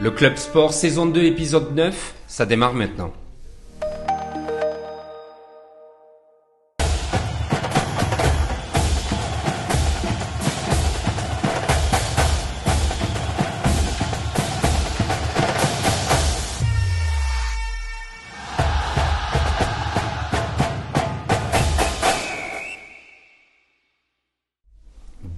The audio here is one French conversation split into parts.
Le Club Sport saison 2 épisode 9, ça démarre maintenant.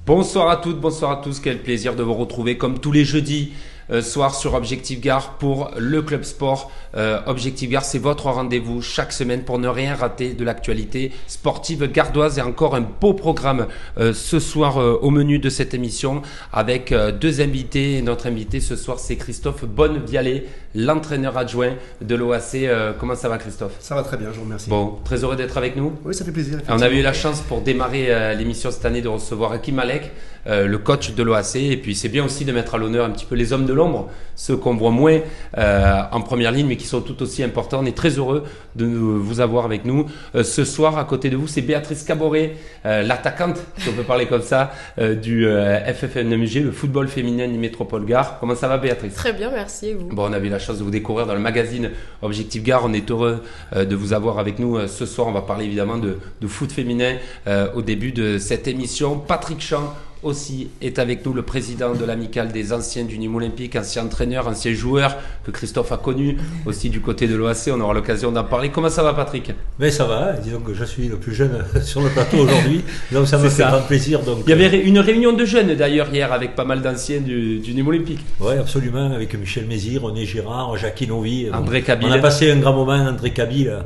Bonsoir à toutes, bonsoir à tous, quel plaisir de vous retrouver comme tous les jeudis euh, soir sur Objectif Gare pour le Club Sport. Euh, Objectif Gare, c'est votre rendez-vous chaque semaine pour ne rien rater de l'actualité sportive gardoise et encore un beau programme euh, ce soir au menu de cette émission avec deux invités. notre invité ce soir, c'est Christophe Bonnevialet, l'entraîneur adjoint de l'OAC. comment ça va Christophe? Ça va très bien, je vous remercie. Bon, très heureux d'être avec nous. Oui, ça fait plaisir. On a eu la chance pour démarrer l'émission cette année de recevoir Hakim Malek. Euh, le coach de l'OAC. Et puis c'est bien aussi de mettre à l'honneur un petit peu les hommes de l'ombre, ceux qu'on voit moins euh, en première ligne, mais qui sont tout aussi importants. On est très heureux de vous avoir avec nous. Euh, ce soir, à côté de vous, c'est Béatrice Caboret, l'attaquante, si on peut parler comme ça, du FFNMG, le football féminin du Métropole Gare. Comment ça va, Béatrice? Très bien, merci. vous? Bon, on a eu la chance de vous découvrir dans le magazine Objectif Gare. On est heureux de vous avoir avec nous ce soir. On va parler évidemment de, de foot féminin au début de cette émission. Patrick Champ aussi est avec nous le président de l'amicale des anciens du Nîmes Olympique, ancien entraîneur, ancien joueur que Christophe a connu aussi du côté de l'OAC. On aura l'occasion d'en parler. Comment ça va, Patrick? Mais ça va. Disons que je suis le plus jeune sur le plateau aujourd'hui, donc ça me fait grand plaisir. Donc, Il y avait une réunion de jeunes d'ailleurs hier avec pas mal d'anciens du, du Nîmes Olympique. Oui, absolument, avec Michel Mézir, René Gérard, Jacques Novi. André Kabyle. On a passé un grand moment, André Kabyle.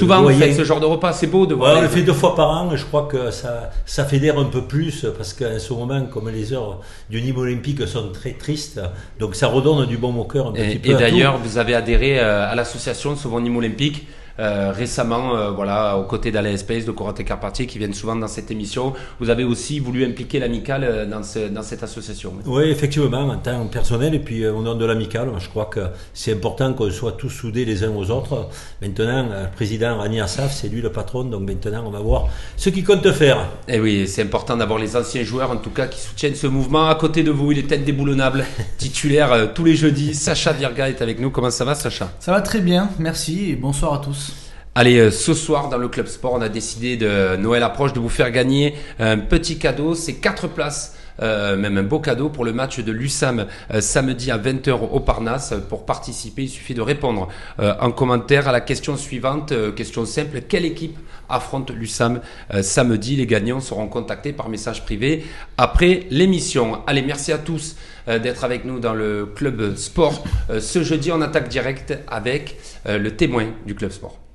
Souvent, vous faites ce genre de repas, c'est beau de voir. on le fait deux fois par an, je crois que ça, ça fédère un peu plus, parce qu'à ce moment, comme les heures du niveau olympique sont très tristes, donc ça redonne du bon au cœur un petit peu. Et d'ailleurs, vous avez adhéré euh, à l'association Sauvons Nîmes Olympique. Euh, récemment, euh, voilà, aux côtés d'Alain Space, de Corentin Carpentier, qui viennent souvent dans cette émission. Vous avez aussi voulu impliquer l'amicale euh, dans, dans cette association. Oui, effectivement, en tant que personnel et puis au nom de l'amicale, je crois que c'est important qu'on soit tous soudés les uns aux autres. Maintenant, le président Rani Assaf, c'est lui le patron, donc maintenant on va voir ce qu'il compte faire. Et eh oui, c'est important d'avoir les anciens joueurs, en tout cas, qui soutiennent ce mouvement. À côté de vous, il est tête déboulonnable, titulaire tous les jeudis. Sacha Virga est avec nous. Comment ça va, Sacha? Ça va très bien, merci et bonsoir à tous. Allez, euh, ce soir dans le Club Sport, on a décidé de Noël approche de vous faire gagner un petit cadeau. C'est quatre places. Euh, même un beau cadeau pour le match de l'USAM euh, samedi à 20h au Parnasse. Pour participer, il suffit de répondre en commentaire à la question suivante, question simple. Quelle équipe affronte l'USAM samedi? Les gagnants seront contactés par message privé après l'émission. Allez, merci à tous d'être avec nous dans le Club Sport. ce jeudi, on attaque direct avec le témoin du Club Sport.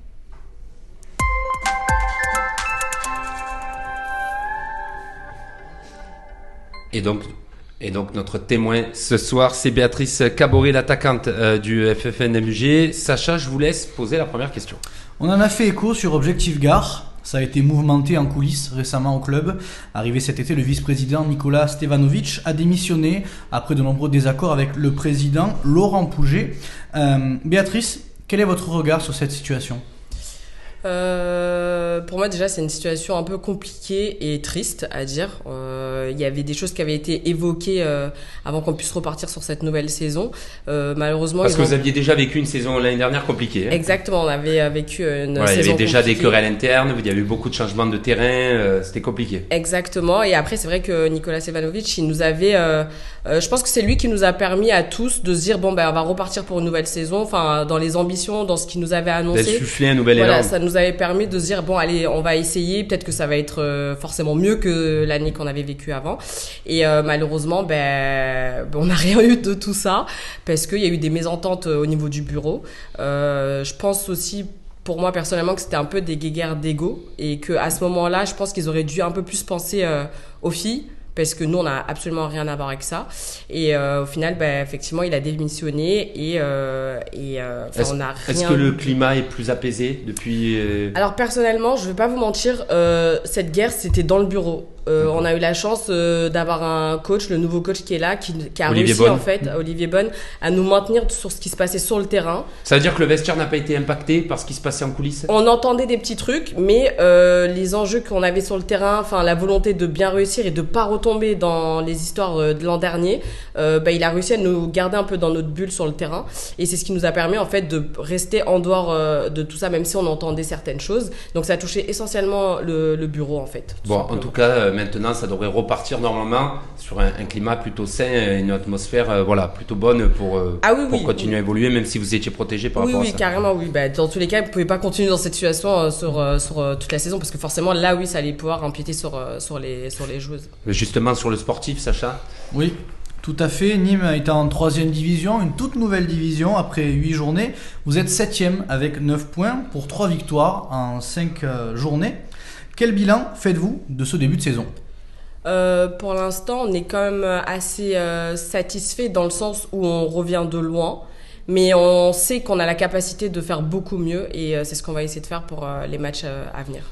Et donc, notre témoin ce soir, c'est Béatrice Caboret, l'attaquante euh, du FFNMG. Sacha, je vous laisse poser la première question. On en a fait écho sur Objectif Gare. Ça a été mouvementé en coulisses récemment au club. Arrivé cet été, le vice-président Nicolas Stevanovic a démissionné après de nombreux désaccords avec le président Laurent Pouget. Euh, Béatrice, quel est votre regard sur cette situation? Euh, pour moi, déjà, c'est une situation un peu compliquée et triste à dire. Euh, il y avait des choses qui avaient été évoquées euh, avant qu'on puisse repartir sur cette nouvelle saison. Malheureusement, parce que vous aviez déjà vécu une saison l'année dernière compliquée. Hein Exactement, on avait vécu une saison. Il y avait déjà des querelles internes, il y a eu beaucoup de changements de terrain, c'était compliqué. Exactement. Et après, c'est vrai que Nicolas Sevanovic, il nous avait. je pense que c'est lui qui nous a permis à tous de se dire bon ben on va repartir pour une nouvelle saison. Enfin, dans les ambitions, dans ce qu'il nous avait annoncé. Souffler un nouvel voilà, élan. Ça nous avait permis de se dire bon allez on va essayer. Peut-être que ça va être euh, forcément mieux que l'année qu'on avait vécue avant. Et euh, malheureusement ben on n'a rien eu de tout ça. Parce qu'il y a eu des mésententes euh, au niveau du bureau. Je pense aussi pour moi personnellement que c'était un peu des guéguerres d'ego. Et que à ce moment-là je pense qu'ils auraient dû un peu plus penser aux filles parce que nous, on n'a absolument rien à voir avec ça. Et euh, au final, bah, effectivement, il a démissionné et, euh, et euh, on a rien... Est-ce que le climat est plus apaisé depuis Alors personnellement, je ne vais pas vous mentir, cette guerre, c'était dans le bureau. Euh, on a eu la chance euh, d'avoir un coach, le nouveau coach qui est là, qui, qui a Olivier réussi Bonne. en fait, Olivier Bonne, à nous maintenir sur ce qui se passait sur le terrain. Ça veut dire que le vestiaire n'a pas été impacté par ce qui se passait en coulisses? On entendait des petits trucs, mais euh, les enjeux qu'on avait sur le terrain, enfin la volonté de bien réussir et de pas retomber dans les histoires de l'an dernier, bah, il a réussi à nous garder un peu dans notre bulle sur le terrain. Et c'est ce qui nous a permis en fait de rester en dehors de tout ça, même si on entendait certaines choses. Donc ça a touché essentiellement le, le bureau en fait. Bon, en tout cas, maintenant, ça devrait repartir normalement sur un, un climat plutôt sain, et une atmosphère euh, voilà, plutôt bonne pour, euh, Ah oui, pour oui, continuer à évoluer, même si vous étiez protégé par oui, rapport oui, à ça. carrément, oui. Bah, dans tous les cas, vous pouvez pas continuer dans cette situation euh, sur, euh, sur euh, toute la saison parce que forcément, là, oui, ça allait pouvoir empiéter sur, euh, sur, les, sur les joueuses. Mais Justement, sur le sportif, Sacha? Oui, tout à fait. Nîmes est en troisième division, une toute nouvelle division après 8 journées. Vous êtes septième avec 9 points pour 3 victoires en 5 journées. Quel bilan faites-vous de ce début de saison? Euh, pour l'instant, on est quand même assez euh, satisfait dans le sens où on revient de loin. Mais on sait qu'on a la capacité de faire beaucoup mieux et euh, c'est ce qu'on va essayer de faire pour euh, les matchs euh, à venir.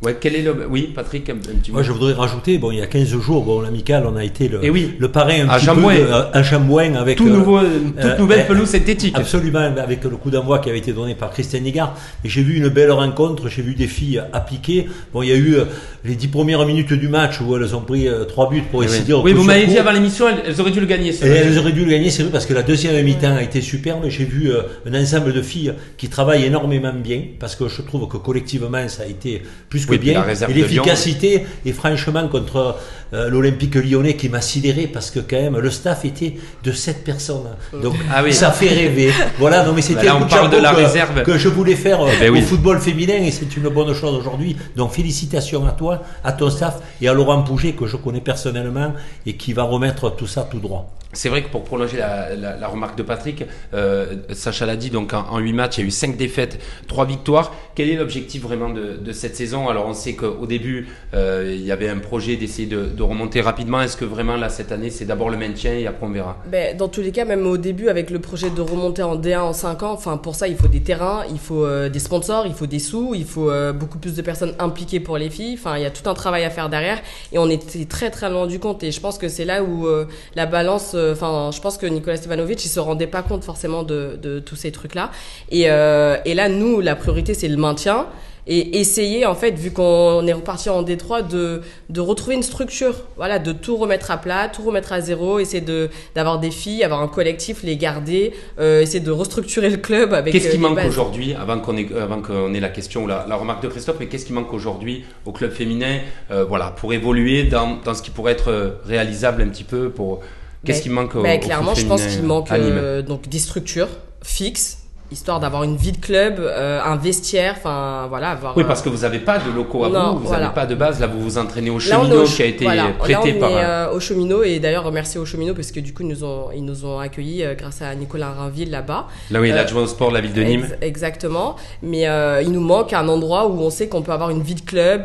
Ouais, quel est le... Oui, Patrick, un, un petit mot Moi, je voudrais rajouter, bon, il y a 15 jours, bon, l'amical, on a été le, Eh oui. le parrain un À petit peu de- à Jambouin avec Tout euh, nouveau, toute euh, nouvelle euh, pelouse synthétique. Absolument, avec le coup d'envoi qui avait été donné par Christian Nigard. Et j'ai vu une belle rencontre, j'ai vu des filles appliquées. Bon, il y a eu euh, les dix premières minutes du match où elles ont pris euh, trois buts pour Oui, essayer oui. de Oui, vous m'avez dit avant l'émission, elles, elles auraient dû le gagner. Et elles auraient dû le gagner, c'est vrai, parce que la deuxième mi-temps a été superbe. J'ai vu euh, un ensemble de filles qui travaillent énormément bien, parce que je trouve que collectivement, ça a été plus que Oui, puis bien. la Et l'efficacité, et franchement, contre euh, l'Olympique lyonnais qui m'a sidéré, parce que quand même, le staff était de 7 personnes. Donc, Ah oui. ça fait rêver. voilà, non, mais c'était un on de parle de chapeau la que, réserve. que je voulais faire euh, Eh ben oui. au football féminin, et c'est une bonne chose aujourd'hui. Donc, félicitations à toi, à ton staff, et à Laurent Pouget, que je connais personnellement, et qui va remettre tout ça tout droit. C'est vrai que pour prolonger la, la- la remarque de Patrick, euh, Sacha l'a dit, donc en, en 8 matchs, il y a eu 5 défaites, 3 victoires. Quel est l'objectif vraiment de, de cette saison? Alors on sait qu'au début, euh, il y avait un projet d'essayer de, de remonter rapidement. Est-ce que vraiment là, cette année, c'est d'abord le maintien et après on verra? Ben, dans tous les cas, même au début, avec le projet de remonter en D1 en 5 ans, enfin, pour ça, il faut des terrains, il faut euh, des sponsors, il faut des sous, il faut euh, beaucoup plus de personnes impliquées pour les filles. Enfin, il y a tout un travail à faire derrière. Et on était très, très loin du compte. Et je pense que c'est là où euh, la balance, enfin, je pense que Nicolas Stevanovic, il se rendait pas compte forcément de, de tous ces trucs-là. Et, euh, et là, nous, la priorité, c'est le maintien. Et essayer, en fait, vu qu'on est reparti en Détroit, de, de retrouver une structure. Voilà, de tout remettre à plat, tout remettre à zéro, essayer de, d'avoir des filles, avoir un collectif, les garder, euh, essayer de restructurer le club avec Qu'est-ce euh, qui manque aujourd'hui, avant qu'on ait, avant qu'on ait la question, la, la remarque de Christophe, mais qu'est-ce qui manque aujourd'hui au club féminin, euh, voilà, pour évoluer dans, dans ce qui pourrait être réalisable un petit peu pour Qu'est-ce qui manque au, au clairement, je pense qu'il manque euh, donc des structures fixes, histoire d'avoir une vie de club, euh, un vestiaire, enfin voilà, avoir. Oui, euh, parce que vous n'avez pas de locaux à Non, vous, vous voilà. n'avez pas de base. Là, vous vous entraînez au cheminot qui a été voilà. prêté Là, on par. est euh, au cheminot et d'ailleurs remercier au cheminot parce que du coup ils nous ont ils nous ont accueillis euh, grâce à Nicolas Rainville là-bas. Là, oui, l'adjoint au sport de la ville de Nîmes. Ex- exactement. Mais il nous manque un endroit où on sait qu'on peut avoir une vie de club,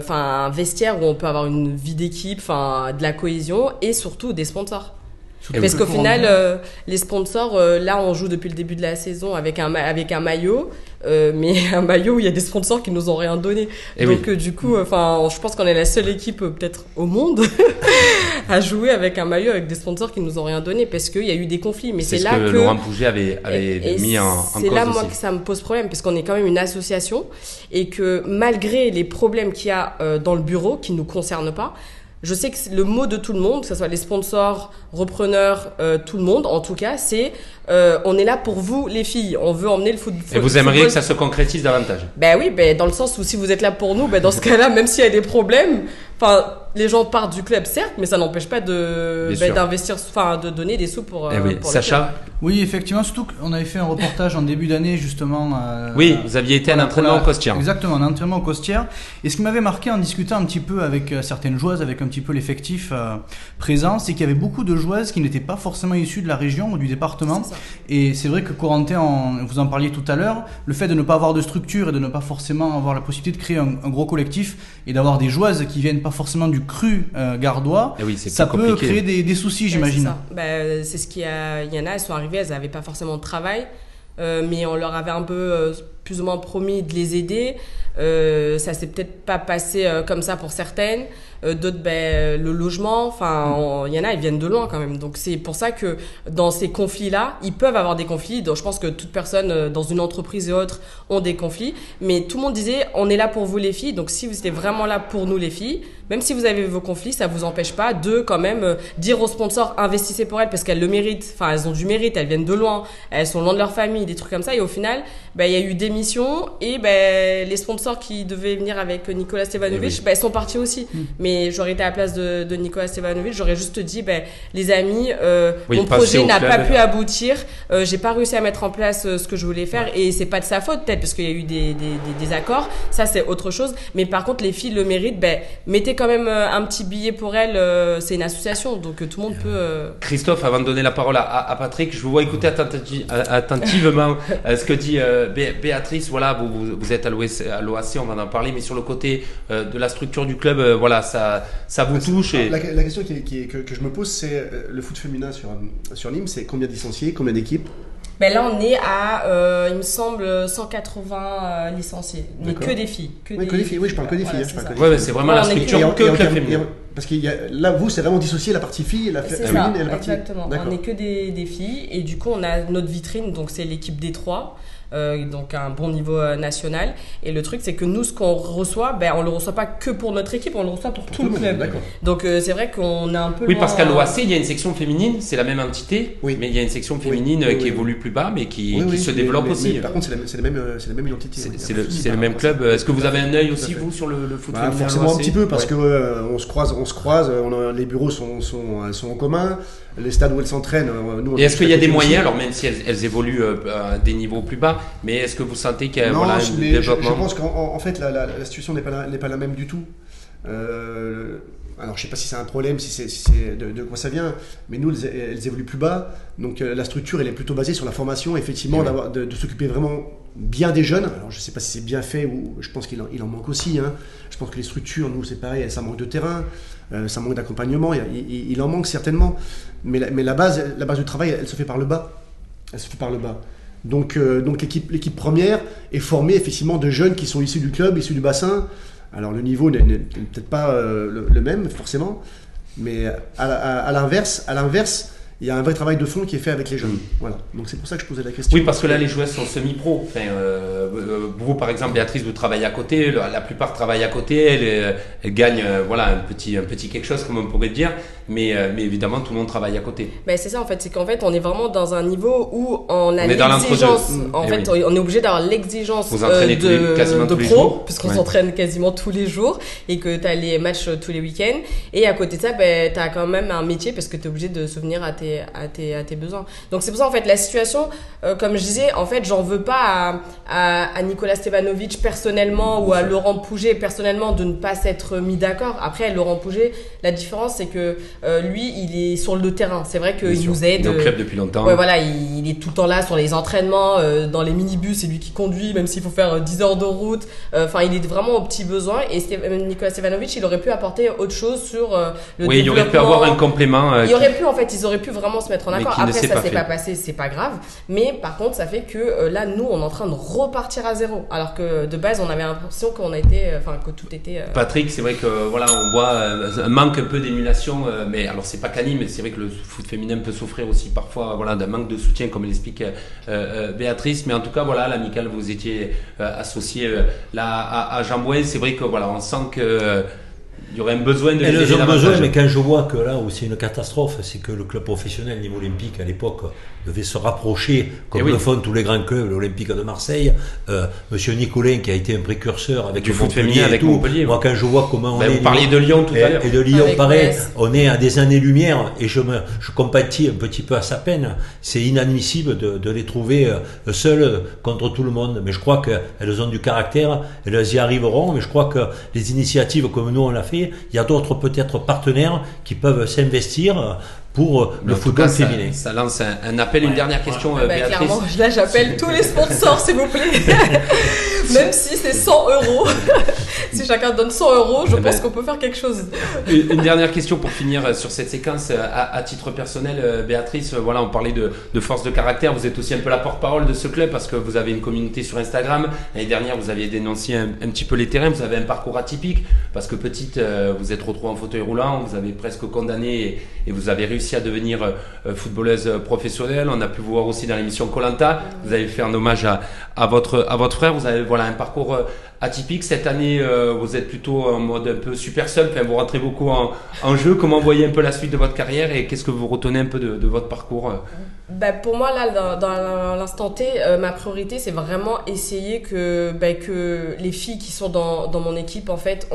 enfin un vestiaire où on peut avoir une vie d'équipe, enfin de la cohésion et surtout des sponsors. Parce qu'au final, euh, les sponsors, euh, là, on joue depuis le début de la saison avec un, ma- avec un maillot, euh, mais un maillot où il y a des sponsors qui nous ont rien donné. Eh Donc, oui. euh, du coup, enfin, je pense qu'on est la seule équipe, euh, peut-être au monde, à jouer avec un maillot avec des sponsors qui nous ont rien donné parce qu'il y a eu des conflits. Mais C'est c'est ce là que, que. Laurent Pouget avait, avait Et- et mis en, en C'est là, moi, que ça me pose problème, parce qu'on est quand même une association, et que malgré les problèmes qu'il y a euh, dans le bureau, qui ne nous concernent pas, je sais que le mot de tout le monde, que ce soit les sponsors, repreneurs, euh, tout le monde, en tout cas, c'est euh, on est là pour vous, les filles. On veut emmener le foot. Et vous aimeriez que ça se concrétise davantage? Ben oui, ben dans le sens où si vous êtes là pour nous, ben dans ce cas-là, même s'il y a des problèmes, enfin, les gens partent du club, certes, mais ça n'empêche pas de Bien ben, d'investir, enfin, de donner des sous pour. Eh euh, oui. pour le club. Sacha, Oui, effectivement, surtout qu'on avait fait un reportage en début d'année justement. euh, oui, vous aviez été à un entraînement au Costière. Exactement, un entraînement au Costière. Et ce qui m'avait marqué en discutant un petit peu avec euh, certaines joueuses, avec un petit peu l'effectif euh, présent, c'est qu'il y avait beaucoup de joueuses qui n'étaient pas forcément issues de la région ou du département. Et c'est vrai que Corentin, en- vous en parliez tout à l'heure, le fait de ne pas avoir de structure et de ne pas forcément avoir la possibilité de créer un, un gros collectif et d'avoir des joueuses qui viennent pas forcément du cru euh, gardois, Eh oui, ça peut compliqué. créer des, des soucis, Ouais, j'imagine. C'est ça. Bah, euh, c'est ce qu'il y a. Il y en a, elles sont arrivées, elles n'avaient pas forcément de travail, euh, mais on leur avait un peu euh, plus ou moins promis de les aider. Euh, ça s'est peut-être pas passé euh, comme ça pour certaines. Euh, D'autres, ben, le logement. Enfin, il y en a, ils viennent de loin quand même. Donc c'est pour ça que dans ces conflits-là, ils peuvent avoir des conflits. Donc je pense que toute personne euh, dans une entreprise et autres ont des conflits. Mais tout le monde disait, on est là pour vous les filles. Donc si vous étiez vraiment là pour nous les filles, même si vous avez vos conflits, ça vous empêche pas de quand même euh, dire aux sponsors investissez pour elles parce qu'elles le méritent. Enfin, elles ont du mérite, elles viennent de loin, elles sont loin de leur famille, des trucs comme ça. Et au final, ben, il y a eu des missions et ben, les sponsors qui devaient venir avec Nicolas Stevanovic, Oui. ben, sont partis aussi. Mais j'aurais été à la place de, de Nicolas Stevanovic, j'aurais juste dit, ben, les amis, euh, Oui, mon projet n'a pas pu aboutir, euh, j'ai pas réussi à mettre en place euh, ce que je voulais faire et c'est pas de sa faute peut-être parce qu'il y a eu des, des, des, des accords, ça c'est autre chose. Mais par contre, les filles le méritent, ben, mettez quand même euh, un petit billet pour elles, c'est une association, donc tout le monde peut... Christophe, avant de donner la parole à, à- à Patrick, je vous vois écouter attenti- attentivement ce que dit euh, Voilà, vous, vous, vous êtes à l'OAC, on va en parler, mais sur le côté euh, de la structure du club, euh, voilà, ça, ça vous touche. Et... La, la question qui est- qui est- que, que je me pose, c'est euh, le foot féminin sur, sur Nîmes, c'est combien de licenciés, combien d'équipes? Ben là, on est à, euh, il me semble, 180 euh, licenciés. Mais que des filles. Que Oui, que des filles, oui, je parle que des Voilà, filles, hein, c'est Ouais, ouais, vraiment Ouais, la structure que club féminin. Parce que là, vous, c'est vraiment dissocié la partie fille et la, ça, féminine et la partie. exactement. On n'est que des, des filles et du coup on a notre vitrine, donc c'est l'équipe des trois, euh, donc un bon niveau euh, national. Et le truc c'est que nous ce qu'on reçoit, ben on le reçoit pas que pour notre équipe, on le reçoit pour, tout le monde, club. D'accord. Donc euh, c'est vrai qu'on est un peu Oui, loin, parce qu'à l'OAC, il y a une section féminine, c'est la même entité, Oui. mais il y a une section féminine Oui, oui, qui oui. évolue plus bas, mais qui, Oui, qui oui, se mais- développe mais- aussi. mais par contre, c'est la, la même, c'est la même identité. C'est le, le même club. Est-ce que vous avez un œil aussi, vous, sur le, le foot Bah, forcément un petit peu parce Ouais. que euh, on se croise, on se croise, a- les bureaux sont, sont, sont en commun, les stades où elles s'entraînent, Et est-ce qu'il y a des aussi. moyens, alors même si elles, elles évoluent euh, à des niveaux plus bas, mais est-ce que vous sentez qu'il y a Non, voilà, je, un mais je- développement je pense qu'en en- en fait la, la- la situation n'est pas, la- n'est pas la même du tout. Euh, alors je sais pas si c'est un problème, si c'est si c'est de, de quoi ça vient, mais nous elles, elles évoluent plus bas, donc euh, la structure elle est plutôt basée sur la formation, effectivement, Oui. de, de s'occuper vraiment bien des jeunes. Alors je sais pas si c'est bien fait ou je pense qu'il en, il en manque aussi. hein. Je pense que les structures, nous c'est pareil, ça manque de terrain, euh, ça manque d'accompagnement, il, il- il en manque certainement, mais la, mais la base, la base du travail elle se fait par le bas, elle se fait par le bas. Donc, euh, donc l'équipe, première est formée effectivement de jeunes qui sont issus du club, issus du bassin. Alors le niveau n'est, peut-être pas euh, le, le même forcément, mais à, la- à- à l'inverse, à l'inverse, il y a un vrai travail de fond qui est fait avec les jeunes. Mm. Voilà. Donc c'est pour ça que je posais la question. Oui, parce que là, les joueuses sont semi-pro. Enfin, euh, vous, par exemple, Béatrice, vous travaillez à côté. La, plupart travaillent à côté. Elles, elles gagnent euh, voilà, un, petit, un petit quelque chose, comme on pourrait dire. Mais, euh, mais évidemment, tout le monde travaille à côté. Ben c'est ça en fait, c'est qu'en fait on est vraiment dans un niveau où on a l'exigence. l'entre-deux. En Eh fait, oui. on est obligé d'avoir l'exigence les- de, pro, puisqu'on Ouais. s'entraîne quasiment tous les jours et que tu as les matchs euh, tous les week-ends. Et à côté de ça, ben, tu as quand même un métier parce que tu es obligé de souvenir à tes, à, tes, à tes besoins. Donc c'est pour ça en fait la situation, euh, comme je disais, en fait j'en veux pas à, à, à Nicolas Stevanovic personnellement ou à Laurent Pouget personnellement de ne pas s'être mis d'accord. Après Laurent Pouget, la différence c'est que euh, lui il est sur le terrain. C'est vrai qu'il nous aide. Il est au euh, club depuis longtemps. Ouais, voilà, il, il est tout le temps là sur les entraînements, euh, dans les minibus, c'est lui qui conduit, même s'il faut faire euh, 10 heures de route. Euh, Enfin, il est vraiment aux petits besoins. Et euh, Nicolas Stevanovic, il aurait pu apporter autre chose sur euh, le oui, il aurait pu avoir un complément. euh, Il qui- aurait pu, en fait, ils auraient pu vraiment se mettre en accord. Après, ça s'est pas passé, c'est pas grave. Mais par contre, ça fait que euh, là, nous, on est en train de repartir à zéro. Alors que de base, on avait l'impression qu'on a été, euh, enfin, que tout était. euh, Patrick, c'est vrai que voilà, on voit euh, un manque un peu d'émulation, euh, mais alors c'est pas qu'Annie, mais c'est vrai que le foot féminin peut souffrir aussi parfois voilà d'un manque de soutien, comme l'explique euh, euh, Béatrice. Mais en tout cas, voilà, l'amical, vous étiez euh, associé là à, à Jean Bouin. C'est vrai que voilà, on sent que il y aurait un besoin de les Elles ont besoin, mais quand je vois que là où c'est une catastrophe, c'est que le club professionnel niveau olympique à l'époque devait se rapprocher, comme Eh oui. le font tous les grands clubs, l'Olympique de Marseille. Euh, Monsieur Nicolin qui a été un précurseur avec Du le foot Montpellier féminin et avec tout. Montpellier, Moi quand je vois comment on Ben, est vous parliez de Lyon tout à et, l'heure. et de Lyon Avec pareil, Brest. on est à des années-lumière et je me je compatis un petit peu à sa peine. C'est inadmissible de, de les trouver euh, seules contre tout le monde. Mais je crois qu'elles ont du caractère, elles y arriveront. Mais je crois que les initiatives comme nous on l'a fait, il y a d'autres peut-être partenaires qui peuvent s'investir pour euh, Mais le football cas, féminin. ça lance un, un appel. Une dernière question, euh, bah, Béatrice. clairement, là, j'appelle tous les sponsors, s'il vous plaît. Même si c'est 100 euros. si chacun donne 100 euros, je Eh pense ben- qu'on peut faire quelque chose. Une une dernière question pour finir euh, sur cette séquence. euh, À, à titre personnel, euh, Béatrice, euh, voilà, on parlait de, de force de caractère. Vous êtes aussi un peu la porte-parole de ce club parce que vous avez une communauté sur Instagram. L'année dernière, vous aviez dénoncé un, un petit peu les terrains. Vous avez un parcours atypique parce que petite, euh, vous êtes retrouvée en fauteuil roulant. Vous avez presque condamné et, et vous avez réussi à devenir euh, euh, footballeuse euh, professionnelle. On a pu vous voir aussi dans l'émission Colanta. Vous avez fait un hommage à, votre à votre frère. Vous avez voilà un parcours atypique. Cette année, euh, vous êtes plutôt en mode un peu super. Enfin, vous rentrez beaucoup en, jeu. Comment voyez un peu la suite de votre carrière et qu'est-ce que vous retenez un peu de, votre parcours Bah, pour moi, là, dans, l'instant T, euh, ma priorité, c'est vraiment essayer que, bah, que les filles qui sont dans, dans mon équipe, en fait,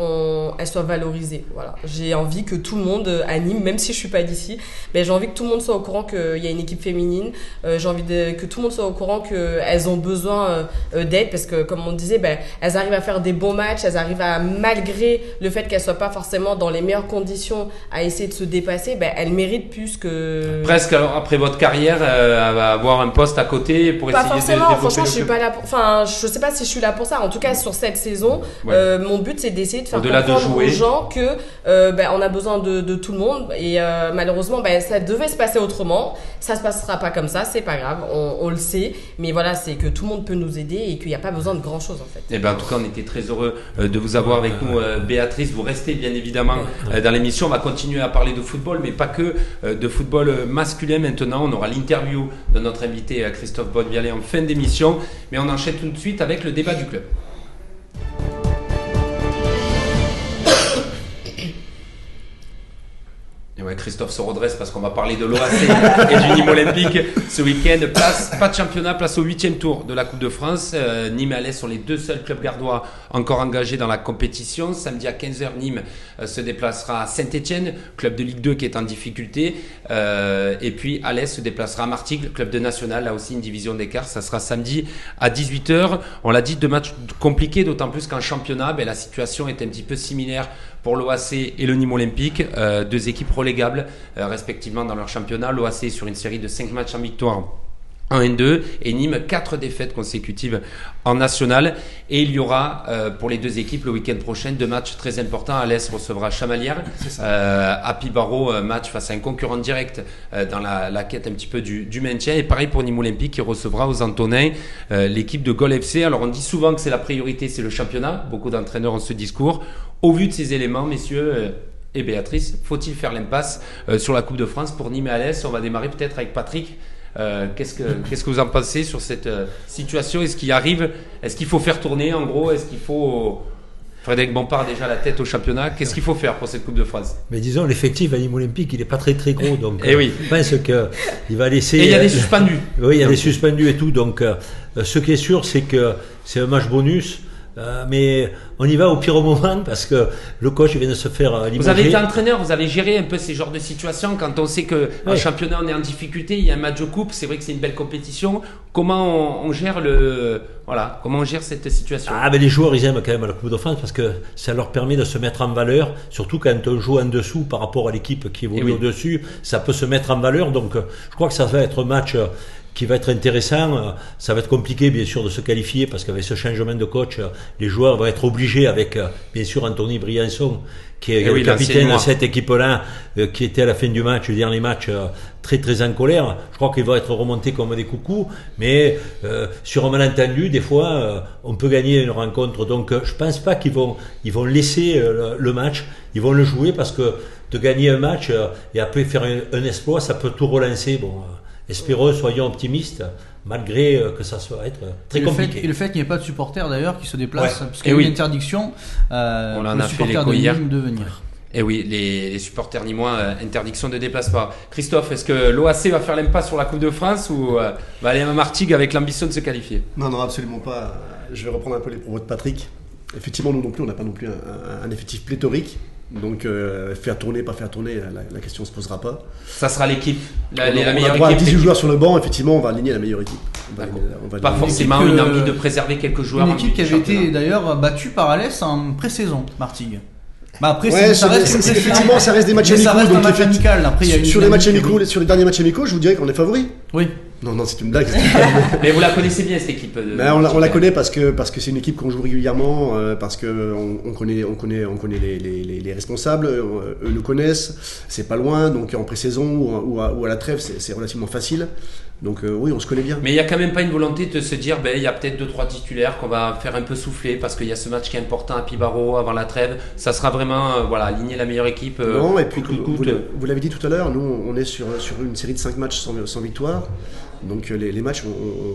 elles soient valorisées. Voilà. J'ai envie que tout le monde anime, même si je suis pas d'ici, j'ai envie que tout le monde soit au courant qu'il y a une équipe féminine. J'ai envie que tout le monde soit au courant qu'elles ont besoin d'aide parce que, comme on disait, bah, elles arrivent à faire des beaux matchs, elles arrivent à, malgré le fait qu'elles soient pas forcément dans les meilleures conditions, à essayer de se dépasser, bah, elles méritent plus que. Presque après votre carrière, euh, à avoir un poste à côté pour Pas essayer de forcément, développer franchement, le je suis club. pas là pour. Enfin, je sais pas si je suis là pour ça. En tout cas, sur cette saison, Ouais. euh, mon but c'est d'essayer de faire de comprendre jouer. aux gens que euh, ben, on a besoin de, de tout le monde et malheureusement, ben, ça devait se passer autrement. Ça se passera pas comme ça, c'est pas grave, on, on le sait. Mais voilà, c'est que tout le monde peut nous aider et qu'il n'y a pas besoin de grand chose en fait. Eh ben, en tout cas, on était très heureux euh, de vous avoir avec nous, euh, Béatrice. Vous restez bien évidemment euh, dans l'émission. On va continuer à parler de football, mais pas que de football masculin maintenant. On aura l'interview de notre invité Christophe Bonnevialet en fin d'émission. Mais on enchaîne tout de suite avec le débat du club. Et ouais, Christophe se redresse parce qu'on va parler de l'OAC et du Nîmes Olympique ce week-end. Place, pas de championnat, place au huitième tour de la Coupe de France. Euh, Nîmes et Alès sont les deux seuls clubs gardois encore engagés dans la compétition. Samedi à 15h, Nîmes euh, se déplacera à Saint-Etienne, club de Ligue 2 qui est en difficulté. Euh, et puis Alès se déplacera à Martigues, club de National, là aussi une division d'écart. Ça sera samedi à 18h. On l'a dit, deux matchs compliqués, d'autant plus qu'en championnat, ben, la situation est un petit peu similaire pour l'OAC et le Nîmes Olympique, euh, deux équipes relégables euh, respectivement dans leur championnat. L'OAC sur une série de 5 matchs en victoire. En N2 et Nîmes quatre défaites consécutives en national et il y aura euh, pour les deux équipes le week-end prochain deux matchs très importants. Alès recevra Chamalières, euh, Happy Barrow euh, match face à un concurrent direct euh, dans la, la quête un petit peu du, du maintien et pareil pour Nîmes Olympique qui recevra aux Antonins l'équipe de Gol FC. Alors on dit souvent que c'est la priorité, c'est le championnat. Beaucoup d'entraîneurs ont ce discours. Au vu de ces éléments, messieurs. et Béatrice, faut-il faire l'impasse sur la Coupe de France pour Nîmes et Alès? On va démarrer peut-être avec Patrick. Euh, qu'est-ce que vous en pensez sur cette euh, situation? Est-ce qu'il arrive Est-ce qu'il faut faire tourner en gros? Est-ce qu'il faut Frédéric Bompard a déjà la tête au championnat Qu'est-ce qu'il faut faire pour cette Coupe de France? Mais disons, l'effectif à Nîmes Olympique, il n'est pas très très gros. Donc, Eh euh, oui. je pense qu'il va laisser. Et il y a des euh, suspendus. Oui, il y a Donc, des suspendus et tout. Donc, euh, ce qui est sûr, c'est que c'est un match bonus. Euh, mais on y va au pire moment parce que le coach vient de se faire euh, Vous avez été entraîneur, vous avez géré un peu ces genres de situations quand on sait que en championnat on est en difficulté, il y a un match de coupe, c'est vrai que c'est une belle compétition. Comment on, on gère le voilà, comment on gère cette situation? Ah, mais les joueurs, ils aiment quand même la Coupe de France parce que ça leur permet de se mettre en valeur, surtout quand on joue en dessous par rapport à l'équipe qui évolue Eh oui. au-dessus, ça peut se mettre en valeur. Donc, je crois que ça va être un match qui va être intéressant. Euh, Ça va être compliqué, bien sûr, de se qualifier parce qu'avec ce changement de coach, euh, les joueurs vont être obligés avec, euh, bien sûr, Anthony Briançon, qui est Eh oui, le capitaine de cette équipe-là, qui était à la fin du match, le dernier match, très très en colère. Je crois qu'il va être remonté comme des coucous, mais euh, sur un malentendu, des fois, euh, on peut gagner une rencontre. Donc, je pense pas qu'ils vont, ils vont laisser euh, le, match, ils vont le jouer parce que de gagner un match euh, et après faire un, un exploit, ça peut tout relancer. Bon, espérons, soyons optimistes, malgré euh, que ça soit être très et le, fait, compliqué. et le fait qu'il n'y ait pas de supporters d'ailleurs qui se déplacent, Ouais. parce qu'il y a eu oui. une interdiction euh, On pour en les a fait supporters l'écho de hier. Nîmes de venir. Et oui, les, les supporters nîmois, euh, interdiction de déplacement. Christophe, est-ce que l'OAC va faire l'impasse sur la Coupe de France ou euh, va aller à Martigues avec l'ambition de se qualifier? Non, non, absolument pas. Je vais reprendre un peu les propos de Patrick. Effectivement, nous non plus, on n'a pas non plus un, un- un effectif pléthorique. Donc, euh, faire tourner, pas faire tourner, la, la question ne se posera pas. Ça sera l'équipe, la, on, on meilleure à équipe. 18 joueurs sur le banc, effectivement, on va aligner la meilleure équipe. On va on va Pas forcément une envie de préserver quelques joueurs. Une en équipe qui avait été d'ailleurs battue par Alès en pré-saison, Martigues. Bah après, Ouais, ça reste effectivement, ça reste des matchs ça amicaux, reste un donc match effectivement, amical. Après, il y a sur, une sur les matchs amicaux, sur les derniers matchs amicaux, je vous dirais qu'on est favori. Oui. Non, non, c'est une blague. Mais vous la connaissez bien cette équipe de- Ben, on, la, on la connaît parce que parce que c'est une équipe qu'on joue régulièrement, euh, parce que on, on connaît on connaît on connaît les, les, les- les responsables, euh, eux nous connaissent, c'est pas loin, donc en pré-saison ou, ou à, ou à la trêve c'est c'est relativement facile. Donc euh, oui, on se connaît bien. Mais il n'y a quand même pas une volonté de se dire, ben, il y a peut-être deux trois titulaires qu'on va faire un peu souffler parce qu'il y a ce match qui est important à Pibaro avant la trêve. Ça sera vraiment, euh, voilà, aligner la meilleure équipe. euh, non, et puis coûte coûte. vous- vous l'avez dit tout à l'heure, nous on est sur sur une série de 5 matchs sans, sans victoire, donc les, les matchs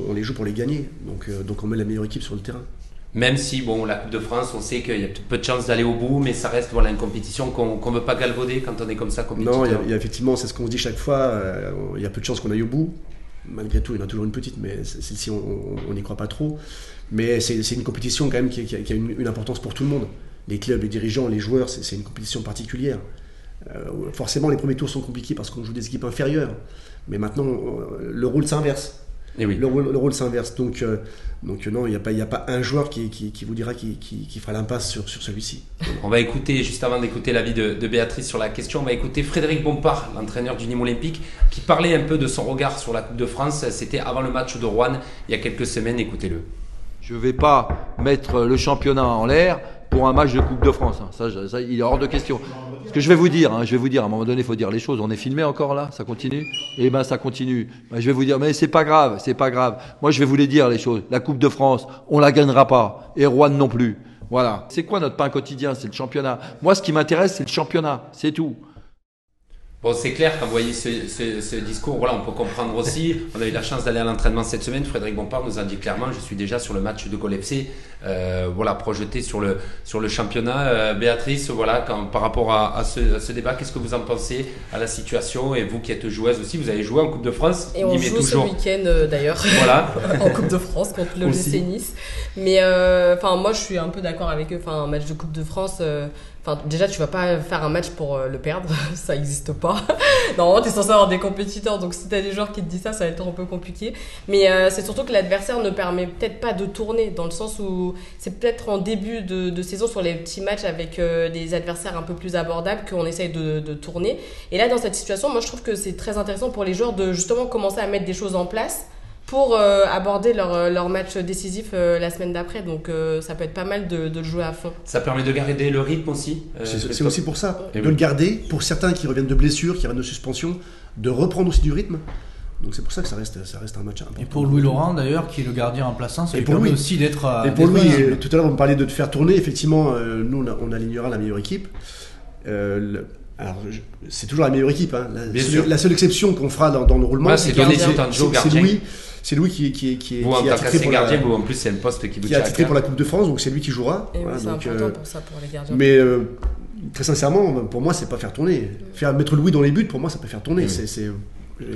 on, les joue pour les gagner, donc donc on met la meilleure équipe sur le terrain. Même si, bon, la Coupe de France, on sait qu'il y a peu de chances d'aller au bout, mais ça reste voilà, une compétition qu'on ne veut pas galvauder quand on est comme ça compétiteur. Non, il y a- il y, a effectivement, c'est ce qu'on se dit chaque fois, euh, il y a peu de chances qu'on aille au bout. Malgré tout, il y en a toujours une petite, mais celle-ci, on n'y croit pas trop. Mais c'est une compétition quand même qui, a, une, importance pour tout le monde. Les clubs, les dirigeants, les joueurs, c'est c'est une compétition particulière. Euh, forcément, les premiers tours sont compliqués parce qu'on joue des équipes inférieures. Mais maintenant, euh, le rôle s'inverse. Et oui. Le rôle, le rôle s'inverse. Donc, euh, donc euh, non, il n'y a, pas- il y a pas un joueur qui, qui, qui vous dira qui, qui, qui fera l'impasse sur, sur celui-ci. On va écouter, juste avant d'écouter l'avis de, de Béatrice sur la question, on va écouter Frédéric Bompard, l'entraîneur du Nîmes Olympique, qui parlait un peu de son regard sur la Coupe de France. C'était avant le match de Rouen, il y a quelques semaines. Écoutez-le. Je ne vais pas mettre le championnat en l'air pour un match de Coupe de France. hein. Ça, ça, il est hors de question. Ce que je vais vous dire, hein, je vais vous dire, à un moment donné, il faut dire les choses. On est filmé encore là, ça continue? Eh ben, ça continue. Ben, je vais vous dire, mais c'est pas grave, c'est pas grave. Moi, je vais vous les dire les choses. La Coupe de France, on la gagnera pas, et Rouen non plus. Voilà. C'est quoi notre pain quotidien? C'est le championnat. Moi, ce qui m'intéresse, c'est le championnat, c'est tout. Bon, c'est clair quand vous voyez ce, ce- ce discours, voilà, on peut comprendre aussi. On a eu la chance d'aller à l'entraînement cette semaine. Frédéric Bompard nous a dit clairement, je suis déjà sur le match de Gol FC, euh, voilà, projeté sur le sur le championnat. Euh, Béatrice, voilà, quand, par rapport à, à ce, à ce débat, qu'est-ce que vous en pensez à la situation? Et vous qui êtes joueuse aussi, vous avez joué en Coupe de France. Et on joue toujours. ce week-end euh, d'ailleurs. Voilà. en Coupe de France contre le. GC Nice. Mais euh, enfin, moi, je suis un peu d'accord avec eux. Enfin, un match de Coupe de France. Enfin, déjà, tu vas pas faire un match pour euh, le perdre, ça existe pas. Normalement, t'es censé avoir des compétiteurs, donc si t'as des joueurs qui te disent ça, ça va être un peu compliqué. Mais euh, c'est surtout que l'adversaire ne permet peut-être pas de tourner, dans le sens où c'est peut-être en début de, de saison sur les petits matchs avec euh, des adversaires un peu plus abordables qu'on essaye de, de tourner. Et là, dans cette situation, moi, je trouve que c'est très intéressant pour les joueurs de justement commencer à mettre des choses en place pour euh, aborder leur, euh, leur match décisif euh, la semaine d'après. Donc euh, ça peut être pas mal de, de le jouer à fond. Ça permet de garder le rythme aussi. euh, C'est aussi pour ça, de oui. le garder, pour certains qui reviennent de blessures, qui reviennent de suspension, de reprendre aussi du rythme. Donc c'est pour ça que ça reste, ça reste un match important. Et pour Louis Laurent d'ailleurs, qui est le gardien remplaçant, ça Et lui pour permet lui. aussi d'être. Et pour euh, tout à l'heure, vous me parliez de te faire tourner. Effectivement, euh, nous, on, a- on alignera la meilleure équipe. Euh, le- alors, c'est toujours la meilleure équipe. hein. La, Bien seule, sûr. la seule exception qu'on fera dans, dans le roulement, c'est. Louis, c'est Louis qui, qui, qui, Vous, qui est attitré pour la- gardien, vous, en plus, c'est un poste qui vous qui est attitré pour la Coupe de France, donc c'est lui qui jouera. Et oui, Voilà, c'est donc, important euh, pour ça, pour les gardiens. mais euh, très sincèrement, pour moi, c'est pas faire tourner. Faire mettre Louis dans les buts, pour moi, ça peut faire tourner. C'est, c'est-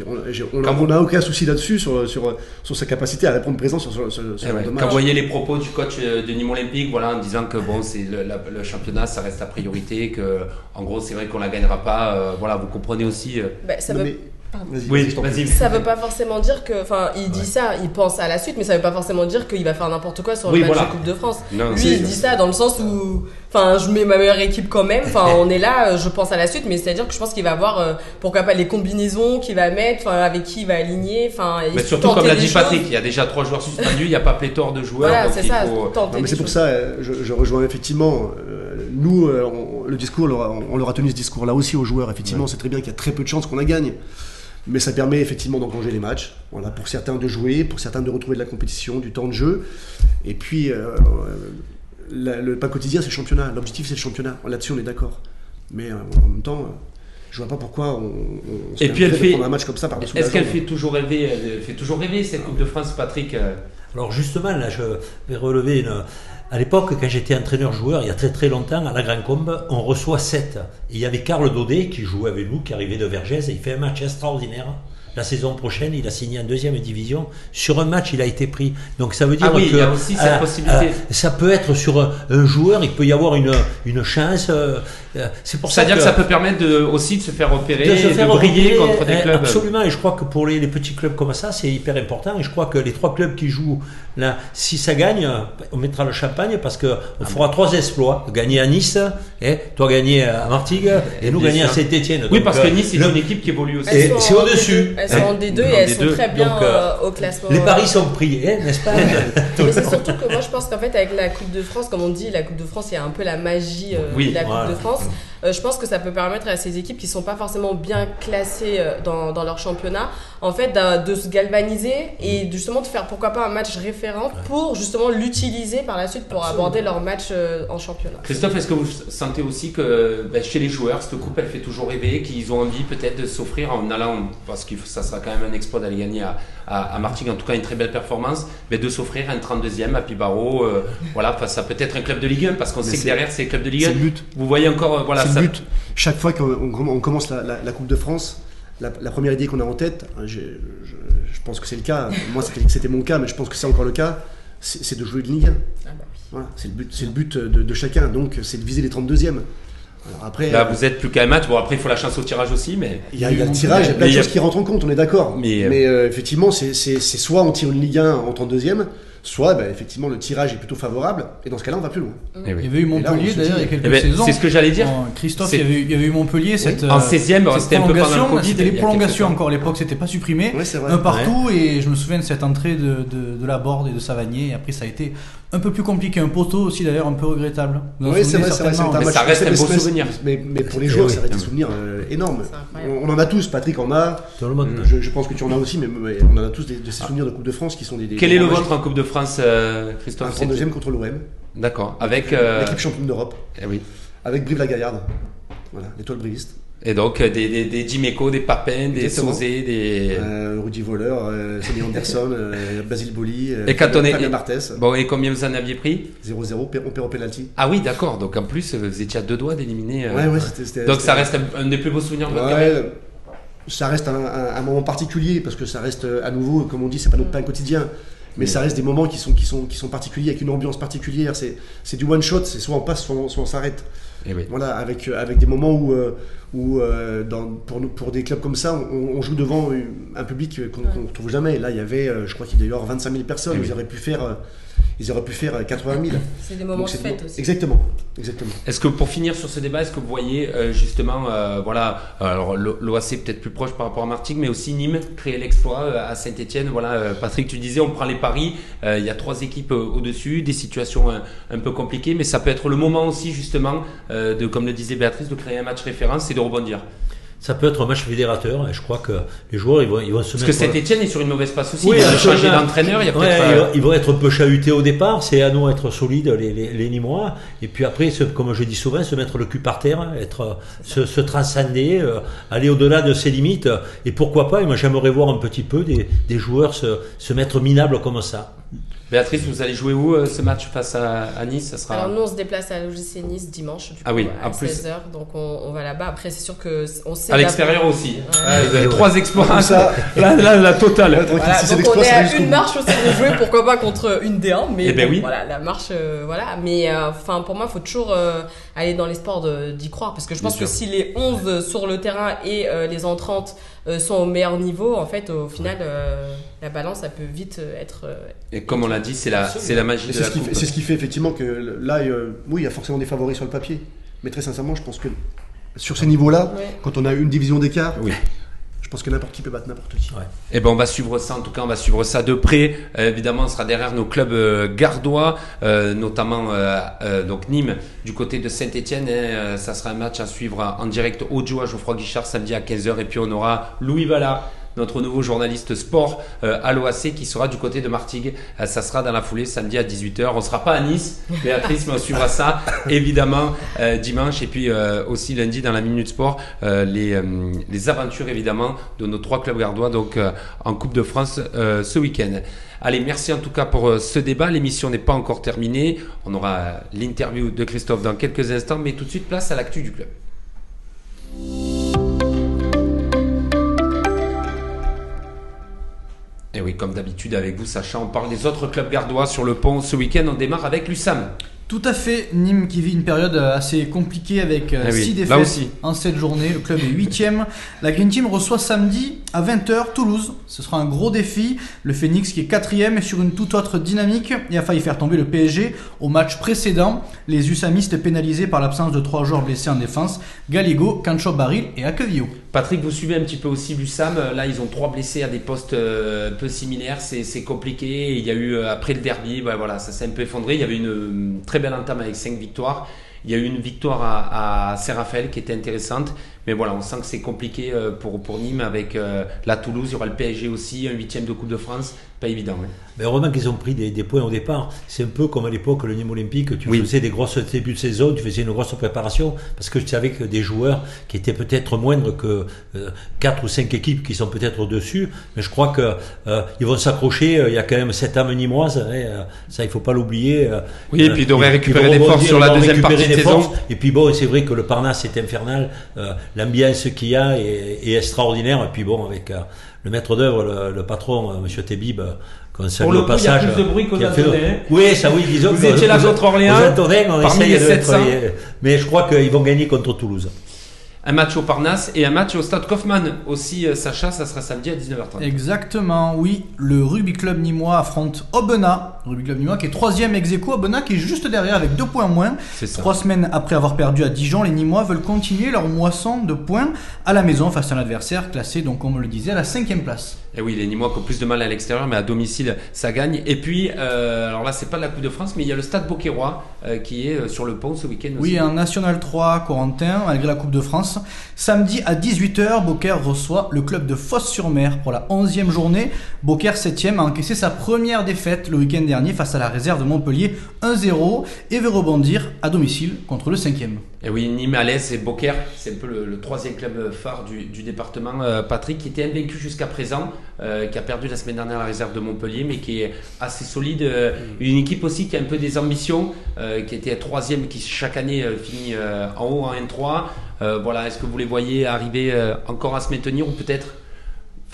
on n'a aucun souci là-dessus sur, sur, sur sa capacité à répondre présent sur, sur, sur, sur Eh ouais, Quand vous voyez les propos du coach euh, de Nîmes Olympique, voilà, en disant que bon, c'est le, la- le championnat, ça reste la priorité, que en gros, c'est vrai qu'on la gagnera pas. euh, voilà, vous comprenez aussi. euh, Bah, ça Non, veut mais- Pardon. Vas-y, Oui, vas-y. Ça veut pas forcément dire que, enfin, il dit ça, il pense à la suite, mais ça veut pas forcément dire qu'il va faire n'importe quoi sur Oui, le match voilà. de Coupe de France. Non, Lui, il dit ça dans le sens où, enfin, je mets ma meilleure équipe quand même. Enfin, on est là, euh, je pense à la suite, mais c'est à dire que je pense qu'il va voir, euh, pourquoi pas les combinaisons qu'il va mettre, avec qui il va aligner, enfin, Mais surtout, comme l'a dit choses. Patrick, il y a déjà trois joueurs suspendus, il n'y a pas pléthore de joueurs. Voilà, c'est ça, faut- tenter Non, mais c'est pour ça, euh, je, je rejoins effectivement. euh, nous, euh, on- le discours, on leur a- on leur a tenu ce discours-là aussi aux joueurs. Effectivement, c'est très bien qu'il y a très peu de chances qu'on la gagne. Mais ça permet effectivement d'engranger les matchs. Voilà, pour certains de jouer, pour certains de retrouver de la compétition, du temps de jeu. Et puis, euh, la- le pas quotidien, c'est le championnat. L'objectif, c'est le championnat. Là-dessus, on est d'accord. Mais euh, en même temps, euh, je vois pas pourquoi on, on se Et puis elle fait- un match comme ça par-dessus Est-ce qu'elle fait toujours rêver Elle fait toujours rêver cette Coupe de France, Patrick euh, Alors justement, là, je vais relever une... À l'époque, quand j'étais entraîneur-joueur, il y a très très longtemps, à la Grand Combe, on reçoit 7. Et il y avait Karl Daudet qui jouait avec nous, qui arrivait de Vergès, et il fait un match extraordinaire. La saison prochaine, il a signé en deuxième division. Sur un match, il a été pris. Donc ça veut dire Ah oui, que il y a aussi cette possibilité. ça peut être sur un, un joueur, il peut y avoir une, une chance. Euh, C'est pour ça C'est-à-dire que, que ça peut permettre de, aussi de se faire repérer, de se faire de briller repérer, contre des hein, clubs. Absolument, et je crois que pour les, les petits clubs comme ça, c'est hyper important. Et je crois que les trois clubs qui jouent là, si ça gagne, on mettra le champagne parce que on fera trois exploits. Gagner à Nice, et toi gagner à Martigues, et nous gagner à sûr. Saint-Etienne. Oui, parce que Nice, c'est une équipe qui évolue aussi. Et Elles sont c'est au-dessus. D2. Elles sont en D2 et elles sont D2. très bien Donc, euh, euh, au classement. les euh, paris sont pris, hein, n'est-ce pas? Mais c'est surtout que moi je pense qu'en fait avec la Coupe de France, comme on dit, la Coupe de France, il y a un peu la magie euh, de la Coupe de France. house. Euh, je pense que ça peut permettre à ces équipes qui sont pas forcément bien classées euh, dans, dans leur championnat, en fait, de, se galvaniser et justement de faire pourquoi pas un match référent pour justement l'utiliser par la suite pour aborder leur match euh, en championnat. Christophe, est-ce que vous sentez aussi que ben, chez les joueurs, cette coupe, elle fait toujours rêver, qu'ils ont envie peut-être de s'offrir en allant, parce que ça sera quand même un exploit d'aller gagner à, à, à Martigues, en tout cas une très belle performance, mais de s'offrir un 32e à Pibaro, euh, voilà, face à peut-être un club de Ligue 1, parce qu'on sait que derrière c'est les clubs de Ligue 1. C'est le but. Vous voyez encore, voilà, but. Chaque fois qu'on on- on commence la, la- la Coupe de France, la, la première idée qu'on a en tête, hein, je, je- je pense que c'est le cas, moi c'était mon cas, mais je pense que c'est encore le cas, c'est de jouer de Ligue 1. Ah bah oui. Voilà, c'est le but, c'est le but de, de chacun, donc c'est de viser les 32e. Alors après, Là, vous êtes plus qu'à un match. Bon, après, il faut la chance au tirage aussi, mais. il y a, il y a le tirage, il y a plein de a- choses qui rentrent en compte, on est d'accord. Mais, Mais, euh, euh, effectivement, c'est soit on tire une Ligue 1 en 32e, soit bah, effectivement le tirage est plutôt favorable, et dans ce cas-là, on va plus loin. Eh Il y oui. avait eu Montpellier d'ailleurs il y a quelques Eh ben, saisons. c'est ce que j'allais dire. En- Christophe, il y, avait eu, il y avait eu Montpellier cette, En euh, 16e, cette c'était un peu pendant le prolongation, Covid, C'était il y les prolongations encore à l'époque, c'était pas supprimé. C'est vrai. un partout et je me souviens de cette entrée de, de, de la Borde et de Savanier. Et après, ça a été un peu plus compliqué. Un poteau aussi d'ailleurs un peu regrettable. Vous Oui, c'est vrai, c'est un Mais ça reste un mais- beau souvenir. Mais, mais pour les joueurs, oui. ça reste des souvenirs euh, incroyable. On, on en a tous, Patrick en a. Tout le monde. Je, je pense que tu en as aussi, mais, mais on en a tous des, de ces souvenirs de Coupe de France qui sont des. des Quel est le vôtre en Coupe de France, euh, Un Christophe 32e contre l'OM, D'accord. Avec. euh, l'équipe championne d'Europe, eh oui. avec Brive-la-Gaillarde. Voilà, l'étoile briviste. Et donc, euh, des, des, des des Papin, des. Sauzé, des. Euh, Rudy Voleur, euh, Sonny Anderson, euh, Basile Boli, Et quand on est-. Bon, et combien vous en aviez pris? 0-0, on perd au penalty. Ah oui, d'accord. Donc en plus, vous étiez à deux doigts d'éliminer. Ouais, ouais, c'était- Donc ça reste un, un des plus beaux souvenirs de votre carrière. Ouais, ça reste un, un- un moment particulier parce que ça reste à nouveau, comme on dit, c'est pas, pas un quotidien. Mais ça reste des moments qui sont, qui sont, qui sont particuliers, avec une ambiance particulière. C'est c'est du one shot, c'est soit on passe, soit on, soit on s'arrête. Eh oui. Voilà, avec, euh, avec des moments où, euh, où euh, dans, pour, nous, pour des clubs comme ça, on, on joue devant un public qu'on ne retrouve jamais. Là, il y avait, je crois qu'il y a d'ailleurs 25 000 personnes. Eh oui. Ils auraient pu faire, euh, ils auraient pu faire euh, 80 000. C'est des moments Donc, de fête des- aussi. Exactement, exactement. Est-ce que pour finir sur ce débat, est-ce que vous voyez euh, justement, euh, voilà, alors l'OAC peut-être plus proche par rapport à Martigues, mais aussi Nîmes créer l'exploit euh, à Saint-Etienne. Voilà, euh, Patrick, tu disais, on prend les paris. euh, Il y a trois équipes euh, au-dessus, des situations un, un peu compliquées, mais ça peut être le moment aussi justement euh, de, comme le disait Béatrice, de créer un match référence et de rebondir. Ça peut être un match fédérateur et je crois que les joueurs ils vont, ils vont se Parce que mettre. Saint-Etienne est sur une mauvaise passe aussi. Oui, il va changer absolument. d'entraîneur. Il a Ouais, ils, euh, vont- être un peu chahutés au départ, c'est à nous d'être solides, les, les, les Nîmois, et puis après, se- comme je dis souvent, se mettre le cul par terre, être, se, se transcender, euh, aller au-delà de ses limites, et pourquoi pas, et moi j'aimerais voir un petit peu des, des joueurs se, se mettre minables comme ça. Béatrice, vous allez jouer où euh, ce match face à, à Nice? Ça sera. Alors nous on se déplace à l'OGC Nice dimanche du Ah oui, à en plus. 16h donc on, on va là-bas après c'est sûr que on sait à l'extérieur aussi. Ouais. Ah, vous avez Ouais. trois exploits. Ça. là, là, la totale. Ouais, tranquille, Voilà, si c'est donc on est à une marche aussi de jouer, pourquoi pas contre une D1, mais Eh ben oui. voilà, la marche, euh, voilà. Mais euh, enfin, pour moi, il faut toujours euh, aller dans l'espoir d'y croire, parce que je pense que si les 11 sur le terrain et euh, les entrantes euh, sont au meilleur niveau, en fait, au final, euh, la balance, ça peut vite euh, être. euh, Et comme on l'a dit, c'est la, c'est la magie de C'est la ce, qui coupe. fait- c'est ce qui fait effectivement que là, euh, oui, il y a forcément des favoris sur le papier. Mais très sincèrement, je pense que sur ces niveaux-là, Ouais. quand on a une division d'écart, Oui. Pense que n'importe qui peut battre n'importe qui. Eh ben, on va suivre ça. En tout cas, on va suivre ça de près. Euh, évidemment, on sera derrière nos clubs euh, gardois, euh, notamment donc Nîmes du côté de Saint-Etienne. ça sera un match à suivre en direct audio à Geoffroy Guichard samedi à 15h. Et puis on aura Louis Valla. Notre nouveau journaliste sport euh, à l'OAC qui sera du côté de Martigues. Euh, ça sera dans la foulée samedi à 18h. On sera pas à Nice, Béatrice, mais on suivra ça évidemment euh, dimanche et puis euh, aussi lundi dans la Minute Sport euh, les, euh, les aventures évidemment de nos trois clubs gardois donc euh, en Coupe de France euh, ce week-end. Allez, merci en tout cas pour euh, ce débat. L'émission n'est pas encore terminée. On aura euh, l'interview de Christophe dans quelques instants, mais tout de suite place à l'actu du club. Et oui, comme d'habitude avec vous, Sacha, on parle des autres clubs gardois sur le pont. Ce week-end, on démarre avec l'USAM. Tout à fait, Nîmes qui vit une période assez compliquée avec Eh oui, 6 là défaites aussi. en 7 journées. Le club est 8ème. La Green Team reçoit samedi à 20h Toulouse. Ce sera un gros défi. Le Phoenix qui est 4ème est sur une toute autre dynamique et a failli faire tomber le PSG au match précédent. Les Usamistes pénalisés par l'absence de trois joueurs blessés en défense Galigo, Cancho Baril et Akevio. Patrick, vous suivez un petit peu aussi l'USAM. Là, ils ont trois blessés à des postes euh, un peu similaires. C'est compliqué. Il y a eu, euh, après le derby, bah, voilà, ça s'est un peu effondré. Il y avait une euh, très belle entame avec cinq victoires. Il y a eu une victoire à, à Saint-Raphaël qui était intéressante. Mais voilà, on sent que c'est compliqué euh, pour, pour Nîmes avec euh, la Toulouse. Il y aura le PSG aussi, un huitième de Coupe de France. Pas évident. hein. Mais heureusement qu'ils ont pris des, des points au départ. C'est un peu comme à l'époque le Nîmes Olympique. Tu Oui. faisais des grosses débuts de saison, tu faisais une grosse préparation parce que tu savais que des joueurs qui étaient peut-être moindres que euh, quatre ou cinq équipes qui sont peut-être au-dessus. Mais je crois que euh, ils vont s'accrocher. Il y a quand même cette âme nîmoise. hein, ça, il faut pas l'oublier. Euh, Oui, et puis ils devraient récupérer des forces sur la deuxième partie saison. Et puis bon, c'est vrai que le Parnasse est infernal. Euh, L'ambiance qu'il y a est, est extraordinaire. Et puis bon, avec euh, le maître d'œuvre, le, le patron, euh, Monsieur Tebib, qu'on salue le au coup, il y a passage. plus de bruit qu'aux Antonais, hein. Oui, ça oui, disons. Vous que- étiez là contre Orléans, aux Antonais, on parmi essaye les de être- 700. Mais je crois qu'ils vont gagner contre Toulouse. Un match au Parnasse et un match au Stade Kaufmann aussi, euh, Sacha. Ça sera samedi à 19h30. Exactement, oui. Le rugby club nîmois affronte Aubenas. Rugby club nîmois qui est troisième ex aequo. Aubenas qui est juste derrière avec deux points moins. C'est ça. Trois semaines après avoir perdu à Dijon, les Nîmois veulent continuer leur moisson de points à la maison face à un adversaire classé, donc comme on le disait, à la cinquième place. Et oui, les Nîmois qui ont plus de mal à l'extérieur, mais à domicile, ça gagne. Et puis, euh, alors là, c'est pas la Coupe de France, mais il y a le Stade Beauquerrois euh, qui est euh, sur le pont ce week-end aussi. Oui, en National 3, Corentin, malgré la Coupe de France. Samedi à 18h, Beaucaire reçoit le club de Fosse-sur-Mer pour la 11e journée. Beaucaire 7e a encaissé sa première défaite le week-end dernier face à la réserve de Montpellier 1-0 et veut rebondir à domicile contre le 5e. Et oui, Nîmes, Alès et Beaucaire, c'est un peu le, le troisième club phare du, du département. Euh, Patrick, qui était invaincu jusqu'à présent, euh, qui a perdu la semaine dernière la réserve de Montpellier, mais qui est assez solide. Euh, Une équipe aussi qui a un peu des ambitions, qui était troisième, qui chaque année finit en haut en N3. Euh, voilà, est-ce que vous les voyez arriver encore à se maintenir ou peut-être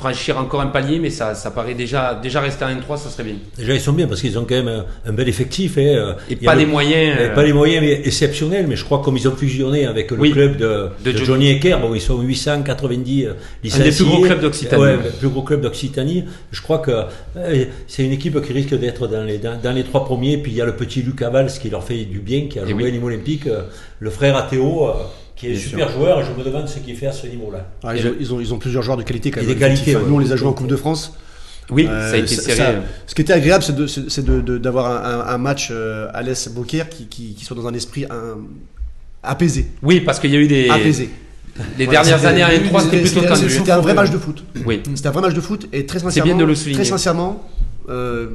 franchir encore un palier, mais ça, ça paraît déjà, déjà rester en N3, ça serait bien. Déjà, ils sont bien parce qu'ils ont quand même un, un bel effectif. hein, euh, Et il a pas le- des moyens. Euh, Pas les moyens mais exceptionnels, mais je crois comme ils ont fusionné avec le Oui. club de, De de Johnny. Ecker, bon, ils sont 890 euh, licenciés. plus gros clubs d'Occitanie. Ouais, le plus gros club d'Occitanie. Je crois que euh, c'est une équipe qui risque d'être dans les, dans, dans les trois premiers. Puis il y a le petit Luc Avals qui leur fait du bien, qui a Et joué oui. à Nîmes Olympique, euh, le frère Athéo, euh, qui est Bien super joueur. Et je me demande ce qu'il fait à ce niveau-là. Ah, ils, ont, ils, ont, ils ont plusieurs joueurs de qualité quand Et même. des qualités, Nous, on les a joués en Coupe de France. Oui, Euh, ça a été ça- serré. ça- ce qui était agréable, c'est de- c'est c'est de- de- d'avoir un, match euh, à l'Est Beaucaire qui, qui, qui soit dans un esprit un- apaisé. Oui, parce qu'il y a eu des. Apaisé. Les Voilà, dernières années à N3, c'était plutôt tendu. C'était un vrai match de foot. Oui. C'était un vrai match de foot et très sincèrement, bien de le souligner. très sincèrement, euh,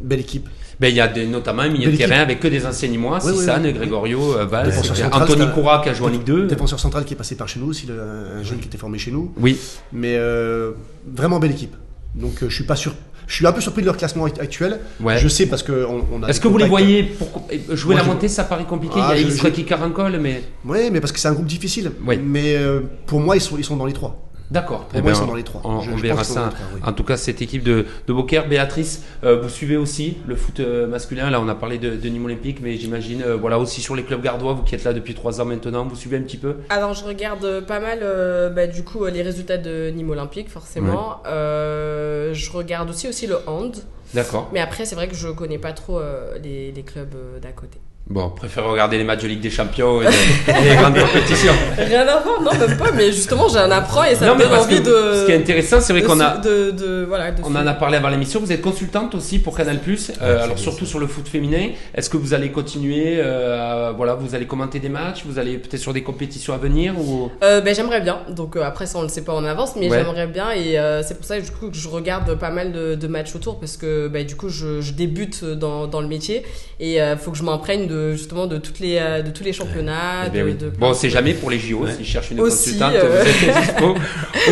belle équipe. Ben, il y a des- notamment un milieu de terrain avec que des anciens Nîmois, Oui, Sissane, oui. Gregorio, euh, Valls, central, Anthony Coura qui a joué en Ligue 2. Défenseur central qui est passé par chez nous aussi, le- un jeune qui était formé chez nous. Oui, Mais euh, vraiment belle équipe. Donc euh, je suis pas sûr. Je suis un peu surpris de leur classement act- actuel. ouais. Je sais parce que on, on a. Est-ce que vous les voyez pour jouer Moi, la montée Ça paraît compliqué. Ah, il y a je- Isra qui caracole, mais Oui, mais parce que c'est un groupe difficile. Mais euh, pour moi, ils sont, ils sont dans les trois. D'accord. Pour Eh moi, ben, ils sont dans les trois. On, Je- on je verra ça. les trois, oui. En tout cas, cette équipe de, de Beaucaire, Béatrice, euh, vous suivez aussi le foot euh, masculin. Là, on a parlé de, de Nîmes Olympique, mais j'imagine, euh, voilà, aussi sur les clubs gardois, vous qui êtes là depuis trois ans maintenant, vous suivez un petit peu? Alors je regarde pas mal euh, bah, du coup les résultats de Nîmes Olympique forcément. Euh, je regarde aussi aussi le hand. D'accord. Mais après c'est vrai que je connais pas trop euh, les, les clubs euh, d'à côté. Bon, préfère regarder les matchs de Ligue des Champions et, de- et les grandes compétitions. Rien à voir, non même pas. Mais justement j'en apprends et ça non, me donne envie que de. ce qui est intéressant, c'est vrai qu'on a, de, de- voilà. de On en a parlé avant l'émission. Vous êtes consultante aussi pour Canal+. Euh, alors surtout sur le foot féminin. Est-ce que vous allez continuer euh, Voilà, vous allez commenter des matchs. Vous allez peut-être sur des compétitions à venir ou? Euh, ben, j'aimerais bien. Donc euh, après ça on le sait pas en avance, mais Ouais. j'aimerais bien et euh, c'est pour ça du coup que je regarde pas mal de, de matchs autour parce que bah, du coup je, je débute dans, dans le métier et euh, faut que je m'imprègne de justement de toutes les euh, de tous les championnats. Eh bien de- oui. de plein Bon, c'est jamais pour les JO. S'ils cherchent une Aussi, consultante, euh. vous êtes dispo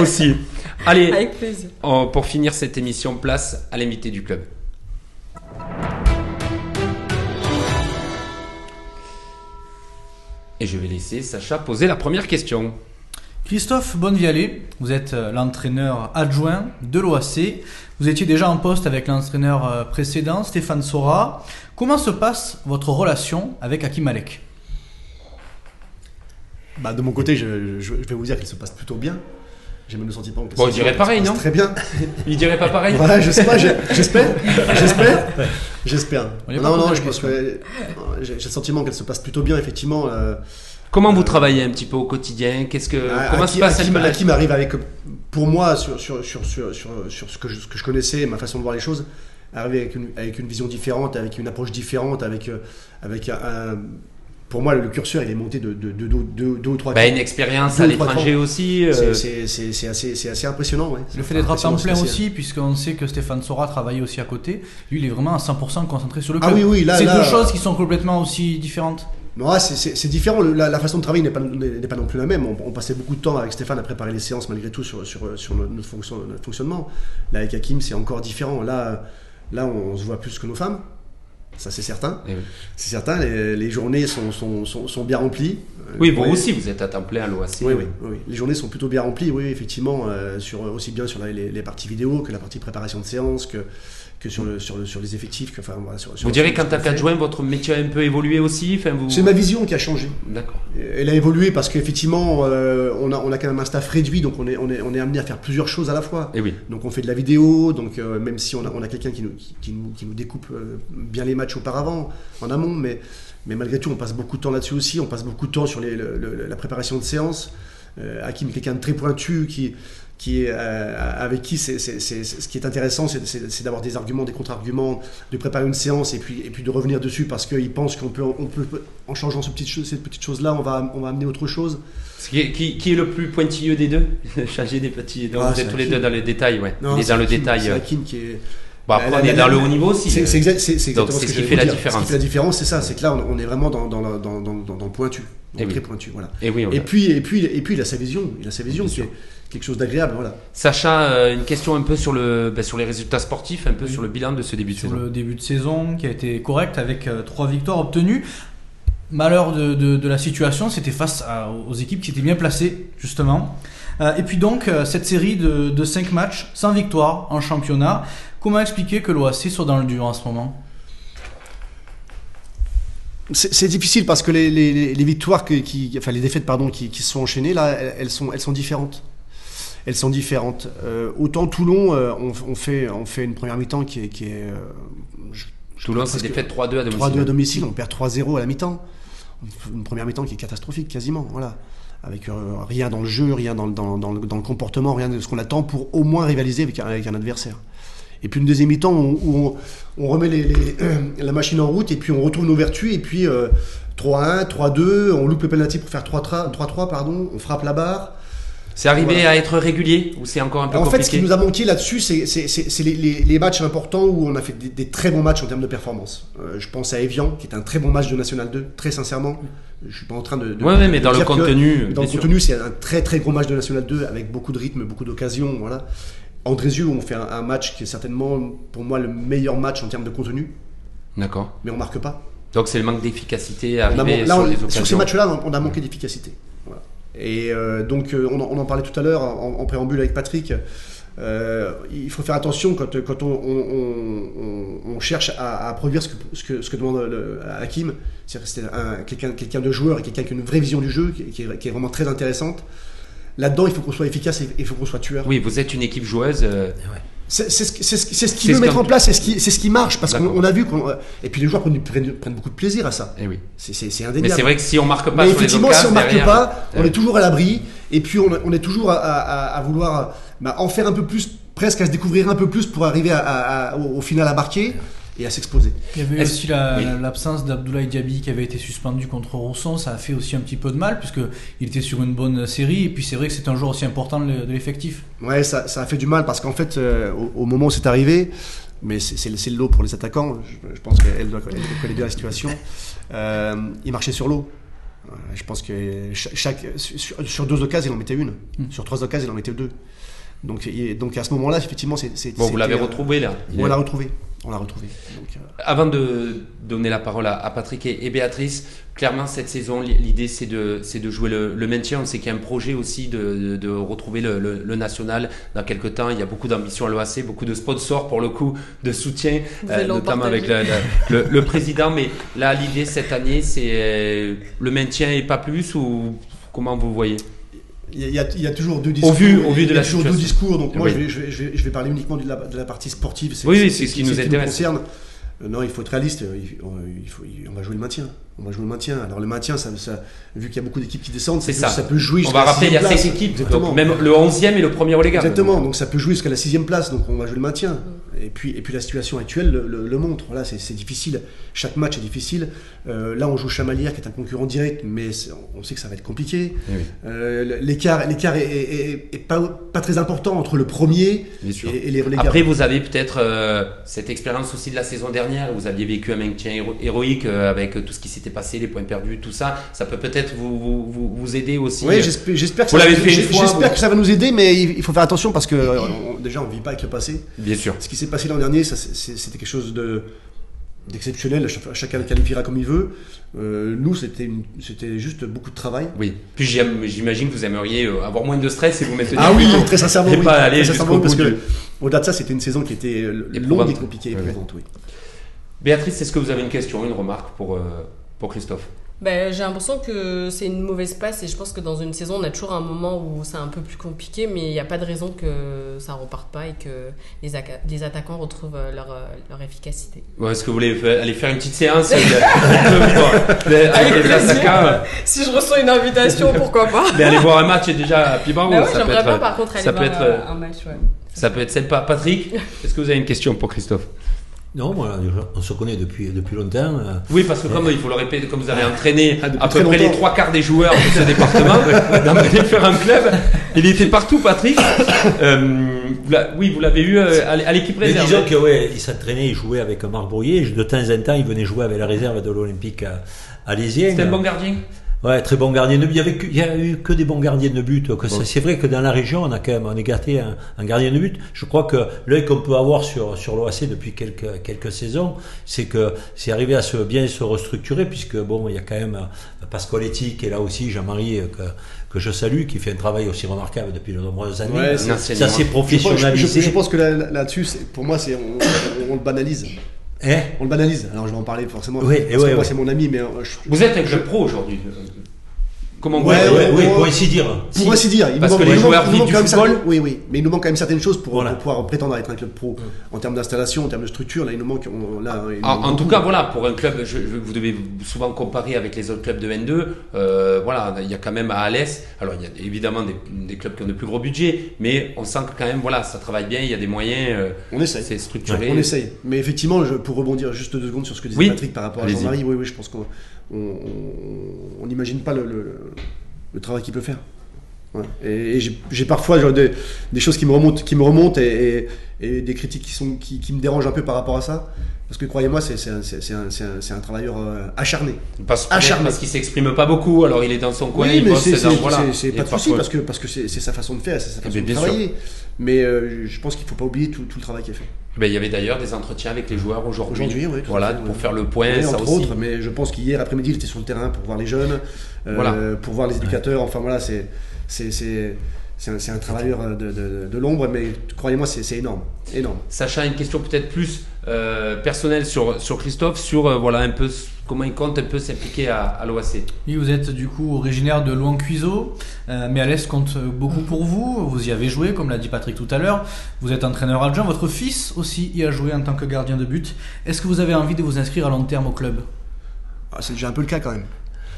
aussi. Allez, Avec plaisir. on- pour finir cette émission, place à l'invité du club. Et je vais laisser Sacha poser la première question. Christophe Bonnevialet, vous êtes euh, l'entraîneur adjoint de l'OAC. Vous étiez déjà en poste avec l'entraîneur précédent, Stéphane Sora. Comment se passe votre relation avec Hakim Malek? Bah, de mon côté, je, je- je vais vous dire qu'il se passe plutôt bien. J'ai même le sentiment que Bon, il dirait pareil, non? Très bien. Il dirait pas pareil Ouais, je sais pas, j'espère, j'espère, j'espère. Non, non, la je pense que j'ai le sentiment qu'elle se passe plutôt bien, effectivement. euh, Comment vous travaillez un petit peu au quotidien? Qu'est-ce que Ah, comment se passe à Hakim, Limalet Hakim arrive avec, pour moi, sur, sur, sur, sur, sur, sur ce, que je, ce que je connaissais, ma façon de voir les choses, arriver avec une, avec une vision différente, avec une approche différente, avec, euh, avec un, un- Pour moi, le curseur, il est monté de 2 de, de, de, deux ou trois bah, Une expérience Deux à l'étranger aussi. euh, C'est- C'est c'est- c'est assez, c'est assez impressionnant. Ouais. Le fait d'être à temps plein aussi, puisqu'on sait que Stéphane Sora travaillait aussi à côté, lui il est vraiment à 100% concentré sur le Ah club. oui, oui, là- C'est là- deux choses qui sont complètement aussi différentes. Ouais, c'est- différent. La, la façon de travailler n'est pas, pas non plus la même. On, on passait beaucoup de temps avec Stéphane à préparer les séances malgré tout sur, sur, sur notre, notre fonction- notre fonctionnement. Là, avec Hakim, c'est encore différent. Là, là on, se voit plus que nos femmes. Ça, c'est certain. eh oui. C'est certain. Les, les journées sont, sont, sont, sont bien remplies. Oui, vous Ouais. aussi, vous êtes à temps plein à l'OAC. Oui, oui, oui, oui. Les journées sont plutôt bien remplies, oui, effectivement, euh, sur, aussi bien sur la- les, les parties vidéo que la partie préparation de séance, que, que sur, le, sur, le, sur les effectifs. Que, enfin, voilà, sur, sur- Vous direz qu'en tant qu'adjoint, votre métier a un peu évolué aussi enfin, vous... C'est ma vision qui a changé. D'accord. Elle a évolué parce qu'effectivement, euh, on, a, on a quand même un staff réduit, donc on est, on, est, on est amené à faire plusieurs choses à la fois. Et oui. Donc on fait de la vidéo, donc euh, même si on a, on a quelqu'un qui nous, qui, qui nous, qui nous découpe euh, bien les matchs auparavant, en amont, mais, mais malgré tout, on passe beaucoup de temps là-dessus aussi, on passe beaucoup de temps sur les- le- le- la préparation de séances. Hakim quelqu'un de très pointu qui, qui est, euh, avec qui c'est, ce qui est intéressant, c'est, d'avoir des arguments, des contre-arguments, de préparer une séance et puis, et puis de revenir dessus parce qu'il pense qu'on peut, on peut, en changeant ce petit cette petite chose-là, on va, on va amener autre chose. Qui, qui, qui est le plus pointilleux des deux? Changer des petits. Donc, Ah, vous êtes tous les deux dans les détails, ouais. Non, Il est c'est dans le détail. C'est euh. Hakim qui est. Bon, après, La- on est la- dans le la- haut niveau aussi. C'est euh. c'est exact- c'est- c'est Donc, exactement c'est ce qui fait la dire. différence. Ce qui fait la différence, c'est ça, c'est que là, on, on est vraiment dans, dans, la- dans, dans, dans, dans le pointu, dans Eh le oui. très pointu, voilà. Et oui, on Et a- puis, et puis, et puis, il a sa vision, il a sa vision Bien qui sûr. est quelque chose d'agréable, voilà. Sacha, euh, une question un peu sur, le, ben, sur les résultats sportifs, un peu Oui. sur le bilan de ce début de sur saison. le début de saison qui a été correct avec euh, trois victoires obtenues. Malheur de, de- de la situation, c'était face à- aux équipes qui étaient bien placées, justement. Et puis donc, cette série de, de cinq matchs sans victoire en championnat, comment expliquer que l'OAC soit dans le dur en ce moment? C'est difficile parce que les, les, les- les victoires, qui, enfin les défaites, pardon, qui, sont enchaînées, là, elles, sont, elles sont différentes. Elles sont différentes. Euh, autant Toulon, euh, on, on fait, on fait une première mi-temps qui est, qui est euh, je- Toulon, c'est défaite 3-2 à domicile. 3-2 à domicile, on perd 3-0 à la mi-temps. Une première mi-temps qui est catastrophique, quasiment. Voilà. Avec euh, rien dans le jeu, rien dans, le- dans, dans, le, dans le comportement, rien de ce qu'on attend pour au moins rivaliser avec un adversaire. Et puis une deuxième mi-temps où, on, on remet les- les- la machine en route et puis on retourne nos vertus et puis euh, 3-1, 3-2, on loupe le penalty pour faire 3-3, 3-3, pardon, on frappe la barre. C'est arrivé Voilà. à être régulier ou c'est encore un peu En fait, compliqué ce qui nous a manqué là-dessus, c'est les, les- les matchs importants où on a fait des, des très bons matchs en termes de performance. Euh, je pense à Evian, qui est un très bon match de National 2, très sincèrement. Je suis pas en train de. de- Ouais, ouais, mais de dans le que- contenu, dans le sûr. contenu, c'est un très très gros match de National 2 avec beaucoup de rythme, beaucoup d'occasions. Voilà. Andrézieux, on fait un, un match qui est certainement pour moi le meilleur match en termes de contenu, D'accord. mais on marque pas. Donc c'est le manque d'efficacité là, sur on- les sur occasions. ces matchs-là, on a manqué d'efficacité. Voilà. Et euh, donc, euh, on, en- on en parlait tout à l'heure en, en préambule avec Patrick. euh, il faut faire attention quand, quand on, on- on- on cherche à, à produire ce que, ce que, ce que demande le, Hakim. C'est-à-dire que c'est un- quelqu'un de joueur et quelqu'un qui a une vraie vision du jeu, qui, qui est, qui est vraiment très intéressante. Là-dedans, il faut qu'on soit efficace et il faut qu'on soit tueur. Oui, vous êtes une équipe joueuse. euh, C'est c'est ce, c'est ce- c'est ce C'est qu'il veut ce mettre en place, c'est ce qui, c'est ce qui marche, parce qu'on on a vu qu'on. euh, Et puis les joueurs prennent, prennent- prennent beaucoup de plaisir à ça. eh oui. C'est c'est- c'est Mais indéniable. c'est vrai que si on marque pas Mais sur les effectivement, occasions si on marque derrière, pas, on euh, est toujours à l'abri. Et puis, on, on est toujours à, à- à vouloir bah, en faire un peu plus, presque à se découvrir un peu plus pour arriver à- à- à- au, au final à marquer et à s'exposer. Il y avait aussi la- oui. l'absence d'Abdoulaye Diaby qui avait été suspendu contre Rousson, ça a fait aussi un petit peu de mal puisque il était sur une bonne série et puis c'est vrai que c'est un joueur aussi important de l'effectif. Ouais, ça, ça a fait du mal parce qu'en fait, euh, au, au moment où c'est arrivé, mais c'est le- lot pour les attaquants, je, je pense qu'elle connaître bien la situation, euh, il marchait sur l'eau. Euh, Je pense que cha- chaque, sur, sur deux occasions, il en mettait une. Mm. Sur trois occasions, il en mettait deux. Donc, il- donc à ce moment-là, effectivement, c'est. Bon, vous l'avez euh, retrouvé là. On l'a retrouvé. on l'a retrouvé. Donc, euh, Avant de donner la parole à, à Patrick et, et Béatrice, clairement cette saison, li- l'idée c'est de, c'est de jouer le, le maintien. On sait qu'il y a un projet aussi de, de, de retrouver le, le- le national dans quelques temps. Il y a beaucoup d'ambition à l'OAC, beaucoup de sponsors pour le coup, de soutien, en notamment avec partager. le, le- le- le président. Mais là, l'idée cette année, c'est euh, le maintien et pas plus ou comment vous voyez? Il y, a- il y toujours deux discours. vu- au vu de il y a la toujours deux discours. Donc moi, Oui. je, vais, je, vais, je vais- je vais parler uniquement de la, de la partie sportive. Oui, oui, c'est ce qui nous intéresse. concerne. Euh, Non, il faut être réaliste. Il- on, il faut- on va jouer le maintien. On va jouer le maintien. Alors le maintien, ça, ça- vu qu'il y a beaucoup d'équipes qui descendent, C'est ça, peut- ça. ça peut jouer On va rappeler, il y a sixième 7 place. équipes, Exactement. donc même le 11e et le premier relégable. Exactement, donc ça peut jouer jusqu'à la sixième place, donc on va jouer le maintien. Et puis, et puis la situation actuelle le, le- le montre. Voilà, c'est difficile. Chaque match est difficile. Euh, là, on joue Chamalières, qui est un concurrent direct, mais on sait que ça va être compliqué. Oui, oui. Euh, L'écart, l'écart est, est- est- est pas, pas très important entre le premier et, et les relégables. Après, vous avez peut-être euh, cette expérience aussi de la saison dernière. Vous aviez vécu un maintien héro- héroïque euh, avec tout ce qui s'était passé, les points perdus, tout ça. Ça peut peut-être vous, vous, vous, vous aider aussi. Oui, j'espère, que, Vous ça va- l'avez fait une j'ai- fois, j'espère vous- que ça va nous aider, mais il il faut faire attention parce que euh, on- déjà on ne vit pas avec le passé. Bien sûr. Ce qui s'est passé l'an dernier, c'était quelque chose de d'exceptionnel. Ch- Chacun le qualifiera comme il veut. Euh, nous, c'était juste beaucoup de travail. Oui. Puis j'imagine que vous aimeriez euh, avoir moins de stress et vous maintenir Ah oui, très sincèrement, Et oui. pas Très aller sincèrement, jusqu'au parce bout que du- au-delà de ça, c'était une saison qui était euh, longue et compliquée, éprouvante, oui. Béatrice, est-ce que vous avez une question, une remarque pour, euh, pour Christophe? Ben, j'ai l'impression que c'est une mauvaise passe et je pense que dans une saison, on a toujours un moment où c'est un peu plus compliqué, mais il n'y a pas de raison que ça reparte pas et que les, attaquants retrouvent euh, leur, euh, leur efficacité. Ouais, Est-ce que vous voulez aller faire une petite séance euh, avec les plaisir. attaquants Si je reçois une invitation, pourquoi pas? Mais aller voir un match est déjà à Piban ou ouais, ça peut j'aimerais être, bien par contre aller ça voir peut être, un match. Ouais. ça peut être sympa. Patrick, est-ce que vous avez une question pour Christophe? Non, on se connaît depuis, depuis longtemps. euh, Oui, parce que comme il faut le répéter, comme vous avez entraîné Ah, à peu près les trois quarts des joueurs de ce département dans les différents clubs, il était partout, Patrick. Euh, vous oui, vous l'avez eu euh, à l'équipe Mais réserve. disons que ouais, il s'entraînait, il jouait avec Marc Brouillet. De temps en temps, il venait jouer avec la réserve de l'Olympique à, à. C'était un bon gardien? Ouais, très bon gardien de but. Il y, avait que- il y a eu que des bons gardiens de but. Que ça- Bon. C'est vrai que dans la région, on a quand même on est gâté un, un gardien de but. Je crois que l'œil qu'on peut avoir sur sur l'OAC depuis quelques quelques saisons, c'est que c'est arrivé à se bien se restructurer puisque bon, il y a quand même euh, Pasqualetti qui est là aussi, Jean-Marie euh, que que je salue, qui fait un travail aussi remarquable depuis de nombreuses années. Ouais, c'est- ça s'est Je pense, je- professionnalisé. je- je pense que là- là- là-dessus, pour moi, c'est on, on- on le banalise. Hein On le banalise. Alors je vais en parler forcément. Oui, parce que ouais, moi, ouais. c'est mon ami, mais euh, je- Vous êtes un club pro aujourd'hui. Comment vous Ouais, ouais, oui, pour ouais. ainsi dire. Pour ainsi dire, il Parce nous que manque- les joueurs nous manque du quand même football. Oui, oui, mais il nous manque quand même certaines choses pour, Voilà. pour pouvoir prétendre à être un club pro. En termes d'installation, en termes de structure, là, il nous manque. on- là, il nous En, manque en tout cas, voilà, pour un club, je- je- vous devez souvent comparer avec les autres clubs de N2. euh, voilà, il y a quand même à Alès. Alors, il y a évidemment des, des clubs qui ont de plus gros budgets, mais on sent que quand même, voilà, ça travaille bien. Il y a des moyens. euh, on essaye. c'est structuré. On essaye. Mais effectivement, je- pour rebondir juste deux secondes sur ce que disait Oui. Patrick par rapport à. Jean-Marie, oui, oui, je pense qu'on on- n'imagine pas le travail qu'il peut faire. Ouais. Et, et j'ai parfois genre, des, des choses qui me remontent, qui me remontent et, et- et des critiques qui, sont, qui, qui me dérangent un peu par rapport à ça. Parce que croyez-moi, c'est un, travailleur euh, acharné. Parce, Acharné. parce qu'il s'exprime pas beaucoup. Alors, il est dans son coin. oui, il mais c'est voilà. pas de souci parce que parce que c'est sa façon de faire, c'est sa façon Mais de bien sûr. travailler. Mais euh, je pense qu'il faut pas oublier tout, tout le travail qui est fait. Ben, il y avait d'ailleurs des entretiens avec les joueurs aujourd'hui. Aujourd'hui, oui, tout à Voilà, fait, pour faire le point. Oui, ça entre aussi. autres, mais je pense qu'hier après-midi, il était sur le terrain pour voir les jeunes, euh, Voilà. pour voir les éducateurs. Enfin voilà, c'est c'est un, travailleur de, de, de l'ombre, mais croyez-moi, c'est c'est énorme, énorme. Sacha, une question peut-être plus euh, personnelle sur, sur Christophe, sur euh, voilà, un peu comment il compte un peu s'impliquer à, à l'OAC. Oui, vous êtes du coup originaire de Louan-Cuiseau, euh, mais Alès compte beaucoup pour vous. Vous y avez joué, comme l'a dit Patrick tout à l'heure. Vous êtes entraîneur adjoint. Votre fils aussi y a joué en tant que gardien de but. Est-ce que vous avez envie de vous inscrire à long terme au club? Ah, c'est déjà un peu le cas quand même.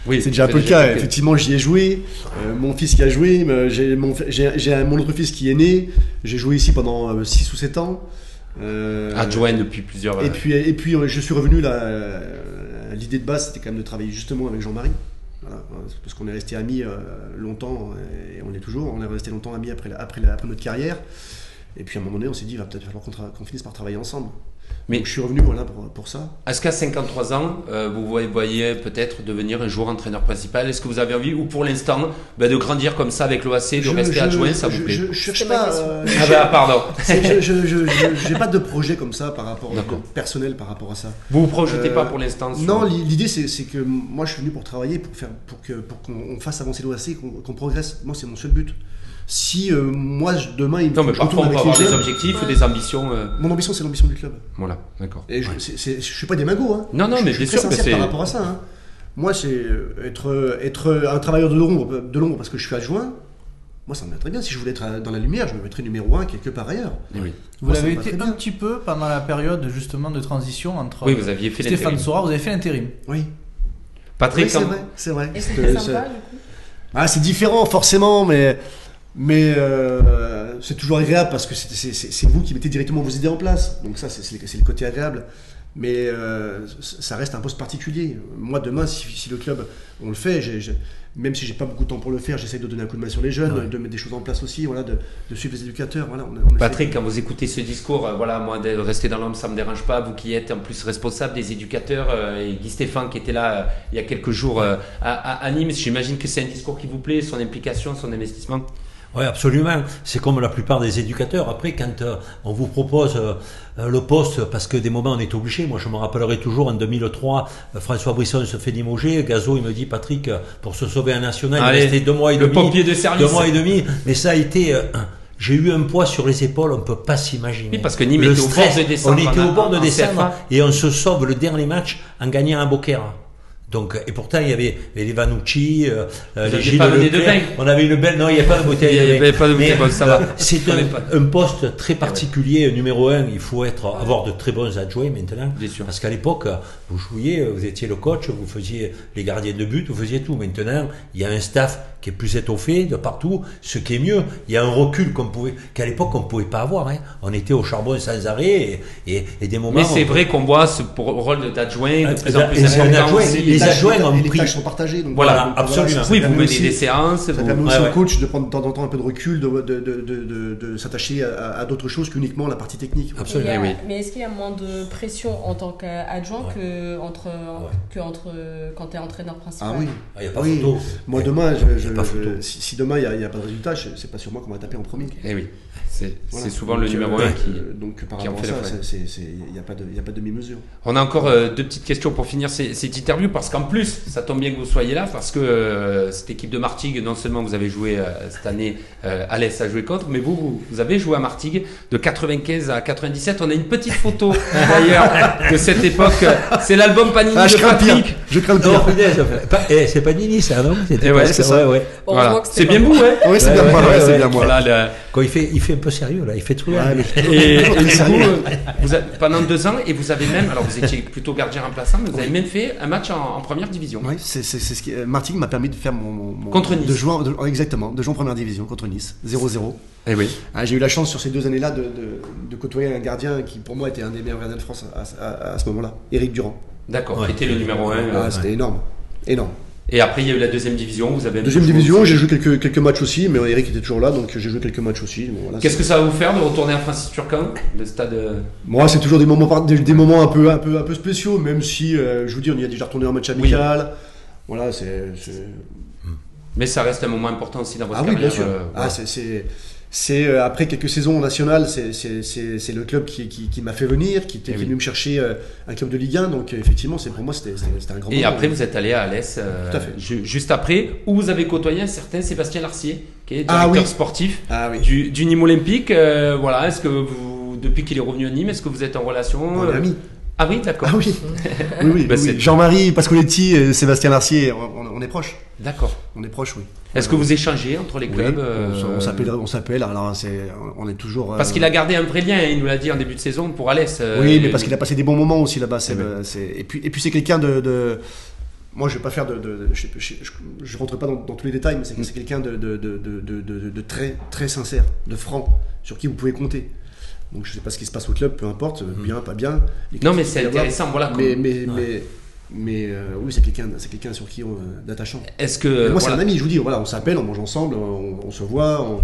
Oui, C'est déjà un peu le cas. Effectivement, j'y ai joué. Euh, mon fils qui a joué. euh, J'ai mon, autre fils qui est né. J'ai joué ici pendant 6 ou 7 ans. Euh, Adjoint depuis plusieurs. Et euh, puis, et puis euh, je suis revenu là. euh, L'idée de base, c'était quand même de travailler justement avec Jean-Marie. Voilà, parce qu'on est resté amis euh, longtemps et on est toujours. On est resté longtemps amis après, la- après, la- après notre carrière. Et puis à un moment donné, on s'est dit, il va peut-être falloir qu'on finisse par travailler ensemble. Mais- Donc, je suis revenu voilà, pour, pour ça. Est-ce qu'à 53 ans, euh, vous voyez, voyez peut-être devenir un jour entraîneur principal? Est-ce que vous avez envie, ou pour l'instant, ben, de grandir comme ça avec l'OAC, de Je- rester je- adjoint, ça je, vous plaît? je, je cherche pas. euh, Ah bah pardon. je j'ai pas de projet comme ça par rapport D'accord. personnel par rapport à ça. Vous vous projetez Euh, pas pour l'instant sur- Non, l'i- l'idée c'est que moi je suis venu pour travailler, pour faire, pour que pour qu'on on fasse avancer l'OAC, qu'on qu'on progresse. Moi c'est mon seul but. Si euh, moi je- demain il Non, mais je parfois on retourne peut avoir des objectifs ou des ambitions. euh, mon ambition c'est l'ambition du club. Voilà, d'accord. Et je, c'est- je suis pas des magots. Hein. Non, non, Je- mais je suis bien très sûr que par rapport à ça. hein. Moi c'est euh, être être un travailleur de l'ombre de l'ombre parce que je suis adjoint. Moi ça me va très bien. Si je voulais être dans la lumière, je me mettrais numéro un quelque part ailleurs. Eh oui. Vous Moi, va été un petit peu pendant la période justement de transition entre Oui, vous aviez fait Stéphane. Sora, vous avez fait l'intérim. Oui. Patrick, Oui, c'est vrai, c'est vrai. Et C'est- c'était c'est- sympa, du coup Ah, c'est différent, forcément, mais, mais euh, c'est toujours agréable parce que c'est- vous qui mettez directement vos idées en place. Donc, ça, c'est le, côté agréable. Mais euh, ça reste un poste particulier. Moi, demain, si, si le club, on le fait, même si j'ai pas beaucoup de temps pour le faire, j'essaie de donner un coup de main sur les jeunes, Ouais. de mettre des choses en place aussi, voilà, de, de suivre les éducateurs. Voilà, on, a- on essaie- Patrick, quand vous écoutez ce discours, euh, voilà, moi, de rester dans l'homme, ça me dérange pas. Vous qui êtes en plus responsable des éducateurs, euh, et Guy Stéphane qui était là il y a quelques jours à Nîmes, j'imagine que c'est un discours qui vous plaît, son implication, son investissement. Oui, absolument. C'est comme la plupart des éducateurs. Après, quand euh, on vous propose euh, euh, le poste, parce que des moments on est obligé, moi je me rappellerai toujours en 2003, euh, François Brisson se fait limoger, Gazo il me dit Patrick, pour se sauver un national, Allez, il restait deux mois et le demi. pompier de service. Deux mois et demi, mais ça a été. j'ai eu un poids sur les épaules, on ne peut pas s'imaginer. Oui, parce que Nîmes était au bord de descendre On était en- au bord de en descendre et on se sauve le dernier match en gagnant un Beaucaire. Donc, et pourtant, il y avait les Vanucci, euh, euh, les Gilles de Leclerc. vin On avait une belle, non, il n'y a pas de bouteille. Il y de avait pas de bouteille, bon, ça va. euh, C'est un, poste très particulier, numéro un. Il faut être, avoir de très bons adjoints maintenant. Bien sûr. Parce qu'à l'époque, vous jouiez, vous étiez le coach, vous faisiez les gardiens de but, vous faisiez tout. Maintenant, il y a un staff qui est plus étoffé de partout, ce qui est mieux. Il y a un recul qu'on pouvait, qu'à l'époque on pouvait pas avoir. Hein. On était au charbon sans arrêt et, et, et des moments. Mais c'est on- vrai qu'on voit ce rôle d'adjoint de Ah, plus en plus important. Les tâches- adjoints les pris- tâches sont partagées. donc Voilà, donc absolument. ça Oui, vous menez aussi- des séances, Ça vous- permet aussi Ouais, au ouais. coach de prendre de temps en temps un peu de recul, de, de, de, de, de- de s'attacher à, à d'autres choses qu'uniquement la partie technique. Absolument. A- oui. Mais est-ce qu'il y a moins de pression en tant qu'adjoint que, entre, que entre, quand tu es entraîneur principal? Ah oui. Ah, il n'y a pas Oui. photo. Moi demain, je, je- je- si, si demain il n'y a, pas de résultat, c'est pas sur moi qu'on va taper en premier. Eh oui, c'est Voilà. souvent le Donc, numéro euh, 1 qui. euh, Donc par qui en rapport à fait ça, c'est- c'est- il n'y a pas de, il y a pas de demi-mesure. On a encore euh, deux petites questions pour finir ces- cette interview parce qu'en plus, ça tombe bien que vous soyez là parce que euh, cette équipe de Martigues, non seulement vous avez joué euh, cette année, euh, Alès a joué contre, mais vous, vous, vous avez joué à Martigues de 95 à 97. On a une petite photo d'ailleurs de cette époque. C'est l'album Panini Ah, je de pire. Patrick. Je crains le pire. eh, c'est pas Nini ça, non? Ouais, c'est ouais, ouais. Voilà. Pas bien vous, ouais. Oui, c'est Ouais, bien ouais, moi. ouais, ouais, c'est ouais. bien moi. Voilà, le- Quand il fait, il fait un peu sérieux là, il fait trop. Ouais, mais- Et, et du coup, Sérieux. euh, vous avez- pendant deux ans, et vous avez même, alors vous étiez plutôt gardien remplaçant, mais vous avez même fait un match en, en première division. Oui, c'est ce qui. euh, Martigues m'a permis de faire mon. Contre Nice. De jouer, en- de- exactement, de jouer en première division contre Nice, 0-0. Eh oui. Ah, J'ai eu la chance sur ces deux années-là de, de- de côtoyer un gardien qui, pour moi, était un des meilleurs gardiens de France à, à- à ce moment-là, Éric Durand. D'accord, Ouais. était le numéro 1. Ah, C'était énorme. Énorme. Et après, il y a eu la deuxième division. Vous avez Deuxième division, j'ai joué quelques, quelques matchs aussi, mais Eric était toujours là, donc j'ai joué quelques matchs aussi. Bon, voilà, Qu'est-ce que ça va vous faire de retourner à Francis Turcan, le stade euh, Moi, c'est toujours des moments, des, des moments un, peu, un, peu, un peu spéciaux, même si, euh, je vous dis, on y a déjà retourné en match amical. Voilà, c'est. Mais ça reste un moment important aussi dans votre Ah oui, bien sûr. euh, Ah, c'est- c'est. Euh, après quelques saisons nationales, c'est- le club qui, qui, qui m'a fait venir, qui, était, Eh qui est oui. venu me chercher euh, un club de Ligue 1. Donc euh, effectivement, c'est pour moi c'était un grand Et moment. après, vous êtes allé à Alès, euh, Tout à fait. ju- juste après, où vous avez côtoyé un certain Sébastien Larcier, qui est Ah directeur oui. sportif Ah oui. du, du Nîmes Olympique. Voilà, est-ce que vous, depuis qu'il est revenu à Nîmes, est-ce que vous êtes en relation On est amis. Ah oui, d'accord. Ah oui. oui, oui, Bah, oui, oui. Jean-Marie Pascoletti et Sébastien Larcier, on, est proches. D'accord. On est proches, oui. Est-ce que vous échangez entre les Oui, clubs on, euh, on s'appelle, on s'appelle. Alors c'est, on est toujours. euh, Parce qu'il a gardé un vrai lien, il nous l'a dit en début de saison pour Alès. euh, Oui, mais parce qu'il a passé des bons moments aussi là-bas. Eh ben. Et puis, et puis c'est quelqu'un de, de- Moi, je vais pas faire de. de- de- je, je rentre pas dans, dans tous les détails, mais c'est Mm. quelqu'un de très, très sincère, de franc, sur qui vous pouvez compter. Donc, je sais pas ce qui se passe au club, peu importe, bien, pas bien. Mm. Non, mais c'est avoir. intéressant, voilà. Mais, mais, mais, mais, euh, oui, c'est quelqu'un, c'est quelqu'un sur qui on, d'attachant. Est-ce que. Moi, voilà. c'est un ami, je vous dis, voilà, on s'appelle, on mange ensemble, on, on se voit, on,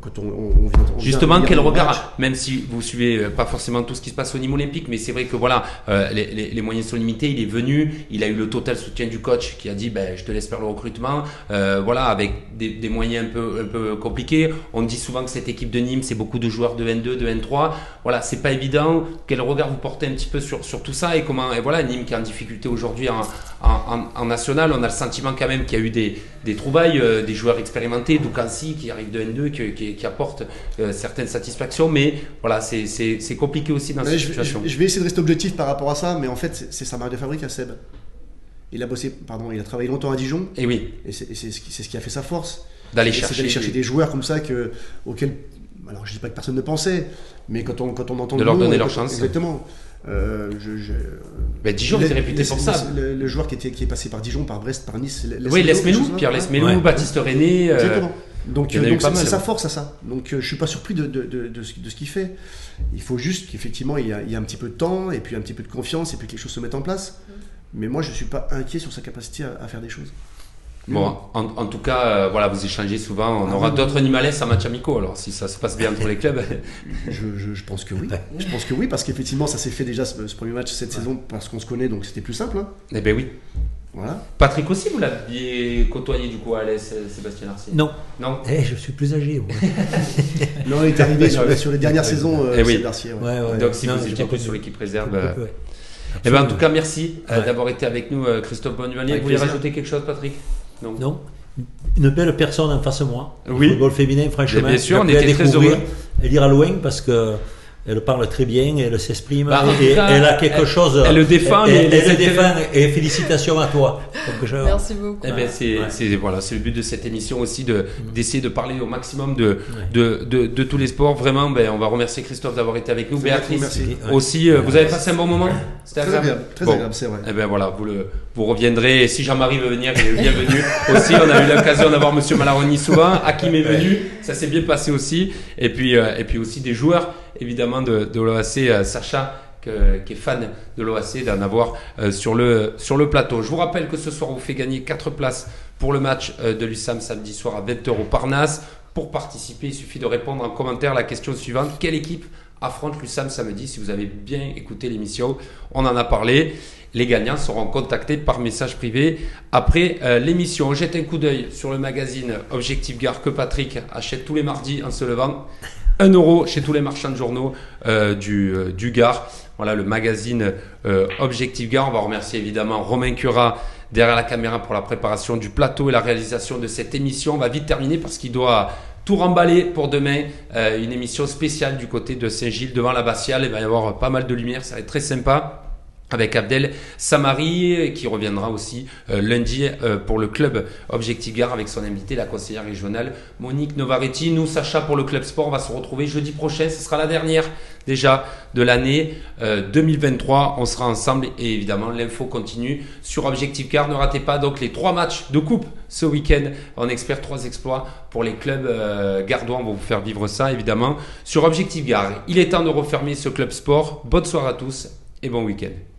quand on, on- on Justement, quel regard, match. même si vous suivez euh, pas forcément tout ce qui se passe au niveau olympique, mais c'est vrai que voilà, euh, les, les- les moyens sont limités. Il est venu, il a eu le total soutien du coach qui a dit, ben, je te laisse faire le recrutement. Euh, voilà, avec des, des moyens un peu, un peu compliqués. On dit souvent que cette équipe de Nîmes, c'est beaucoup de joueurs de N2, de N3. Voilà, c'est pas évident. Quel regard vous portez un petit peu sur, sur tout ça et comment, et voilà, Nîmes qui est en difficulté aujourd'hui en, en, en- en national, on a le sentiment quand même qu'il y a eu des, des trouvailles, euh, des joueurs expérimentés, Doukansi qui arrive de N2, qui, qui, qui apporte euh, certaines satisfactions, mais voilà, c'est- compliqué aussi dans cette je, situation. je- je vais essayer de rester objectif par rapport à ça, mais en fait, c'est- sa marque de fabrique à Seb. Il a bossé, pardon, il a travaillé longtemps à Dijon, Et oui, et c'est ce, ce qui a fait sa force. d'aller C'est chercher, d'aller chercher des joueurs comme ça que, auxquels, alors je dis pas que personne ne pensait, mais quand on, quand on entend De le leur nom, donner leur chance. Exactement. Euh, je, je- Dijon est réputé pour ça. Le, le joueur qui, était, qui est passé par Dijon, par Brest, par Nice, Les- oui, Lesmelou, Pierre Lesmelou, Ouais. Baptiste René. euh. Donc, euh, eu donc c'est sa force à ça. Donc euh, je suis pas surpris de, de, de, de ce, de ce qu'il fait. Il faut juste qu'effectivement il y, a, il y a un petit peu de temps et puis un petit peu de confiance et puis que les choses se mettent en place. Mais moi je suis pas inquiet sur sa capacité à, à faire des choses. Bon, en, en tout cas, euh, voilà, vous échangez souvent. On Ah aura oui. d'autres Nîmalais à match amicaux. Alors, si ça se passe bien entre les clubs, Je, je- je pense que oui. Je pense que oui parce qu'effectivement ça s'est fait déjà ce, ce premier match cette saison parce qu'on se connaît donc c'était plus simple. hein. eh ben oui. Voilà. Patrick aussi, vous l'aviez côtoyé du coup à l'AS Sébastien Arcy Non, Non Eh, je suis plus âgé. moi. Là on est arrivé sur, sur les dernières saisons euh, Eh oui. Ouais. Ouais, ouais. Donc, si Non, vous étiez plus sur l'équipe réserve. Peu, euh, ouais. Eh ben, en tout cas, merci euh, Ouais. d'avoir été avec nous, euh, Christophe Bonnevalier. Avec Vous voulez rajouter quelque chose, Patrick? Non. Non Une belle personne en face de moi. Oui. Le football féminin, franchement. Bien sûr, on était très heureux. Elle ira loin parce que elle parle très bien, elle s'exprime Bah, et, cas, elle a quelque elle- chose. elle le défend, Elle, le défend et félicitations à toi. Donc, je- Merci beaucoup. Eh ben, c'est Ouais. c'est- voilà, c'est le but de cette émission aussi de d'essayer de parler au maximum de, de, de, de tous les sports. Vraiment, ben, on va remercier Christophe d'avoir été avec nous. Béatrice. Ouais. aussi. euh, vous avez passé un bon moment? C'était Très agréable, très Bon. agréable, c'est vrai. Eh ben voilà, vous, le, vous reviendrez. Et si Jean-Marie veut venir, il est bienvenu. aussi, on a eu l'occasion d'avoir Monsieur Malaroni souvent. Hakim est venu, ça s'est bien passé aussi. Et puis, euh, et puis aussi des joueurs, évidemment, de, l'OAC, euh, Sacha, qui est fan de l'OAC, d'en avoir euh, sur, le, plateau. Je vous rappelle que ce soir, on vous fait gagner 4 places pour le match euh, de l'USAM samedi soir à 20h au Parnasse. Pour participer, il suffit de répondre en commentaire la question suivante. Quelle équipe affronte l'USAM samedi Si vous avez bien écouté l'émission, on en a parlé. Les gagnants seront contactés par message privé après l'émission. On jette un coup d'œil sur le magazine Objectif Gare que Patrick achète tous les mardis en se levant. 1 euro chez tous les marchands de journaux euh, du, euh, du Gard. Voilà le magazine euh, Objectif Gare. On va remercier évidemment Romain Cura derrière la caméra pour la préparation du plateau et la réalisation de cette émission. On va vite terminer parce qu'il doit tout remballer pour demain. Euh, une émission spéciale du côté de Saint-Gilles devant l'abbatiale. Il va y avoir pas mal de lumière. Ça va être très sympa avec Abdel Samari qui reviendra aussi euh, lundi euh, pour le club Objectif Gare avec son invité, la conseillère régionale Monique Novaretti. Nous, Sacha, pour le club sport, on va se retrouver jeudi prochain. Ce sera la dernière déjà de l'année euh, 2023. On sera ensemble et évidemment l'info continue sur Objectif Gare. Ne ratez pas donc les trois matchs de coupe ce week-end. On espère trois exploits pour les clubs euh, gardois. On va vous faire vivre ça évidemment sur Objectif Gare. Il est temps de refermer ce club sport. Bonne soirée à tous et bon week-end.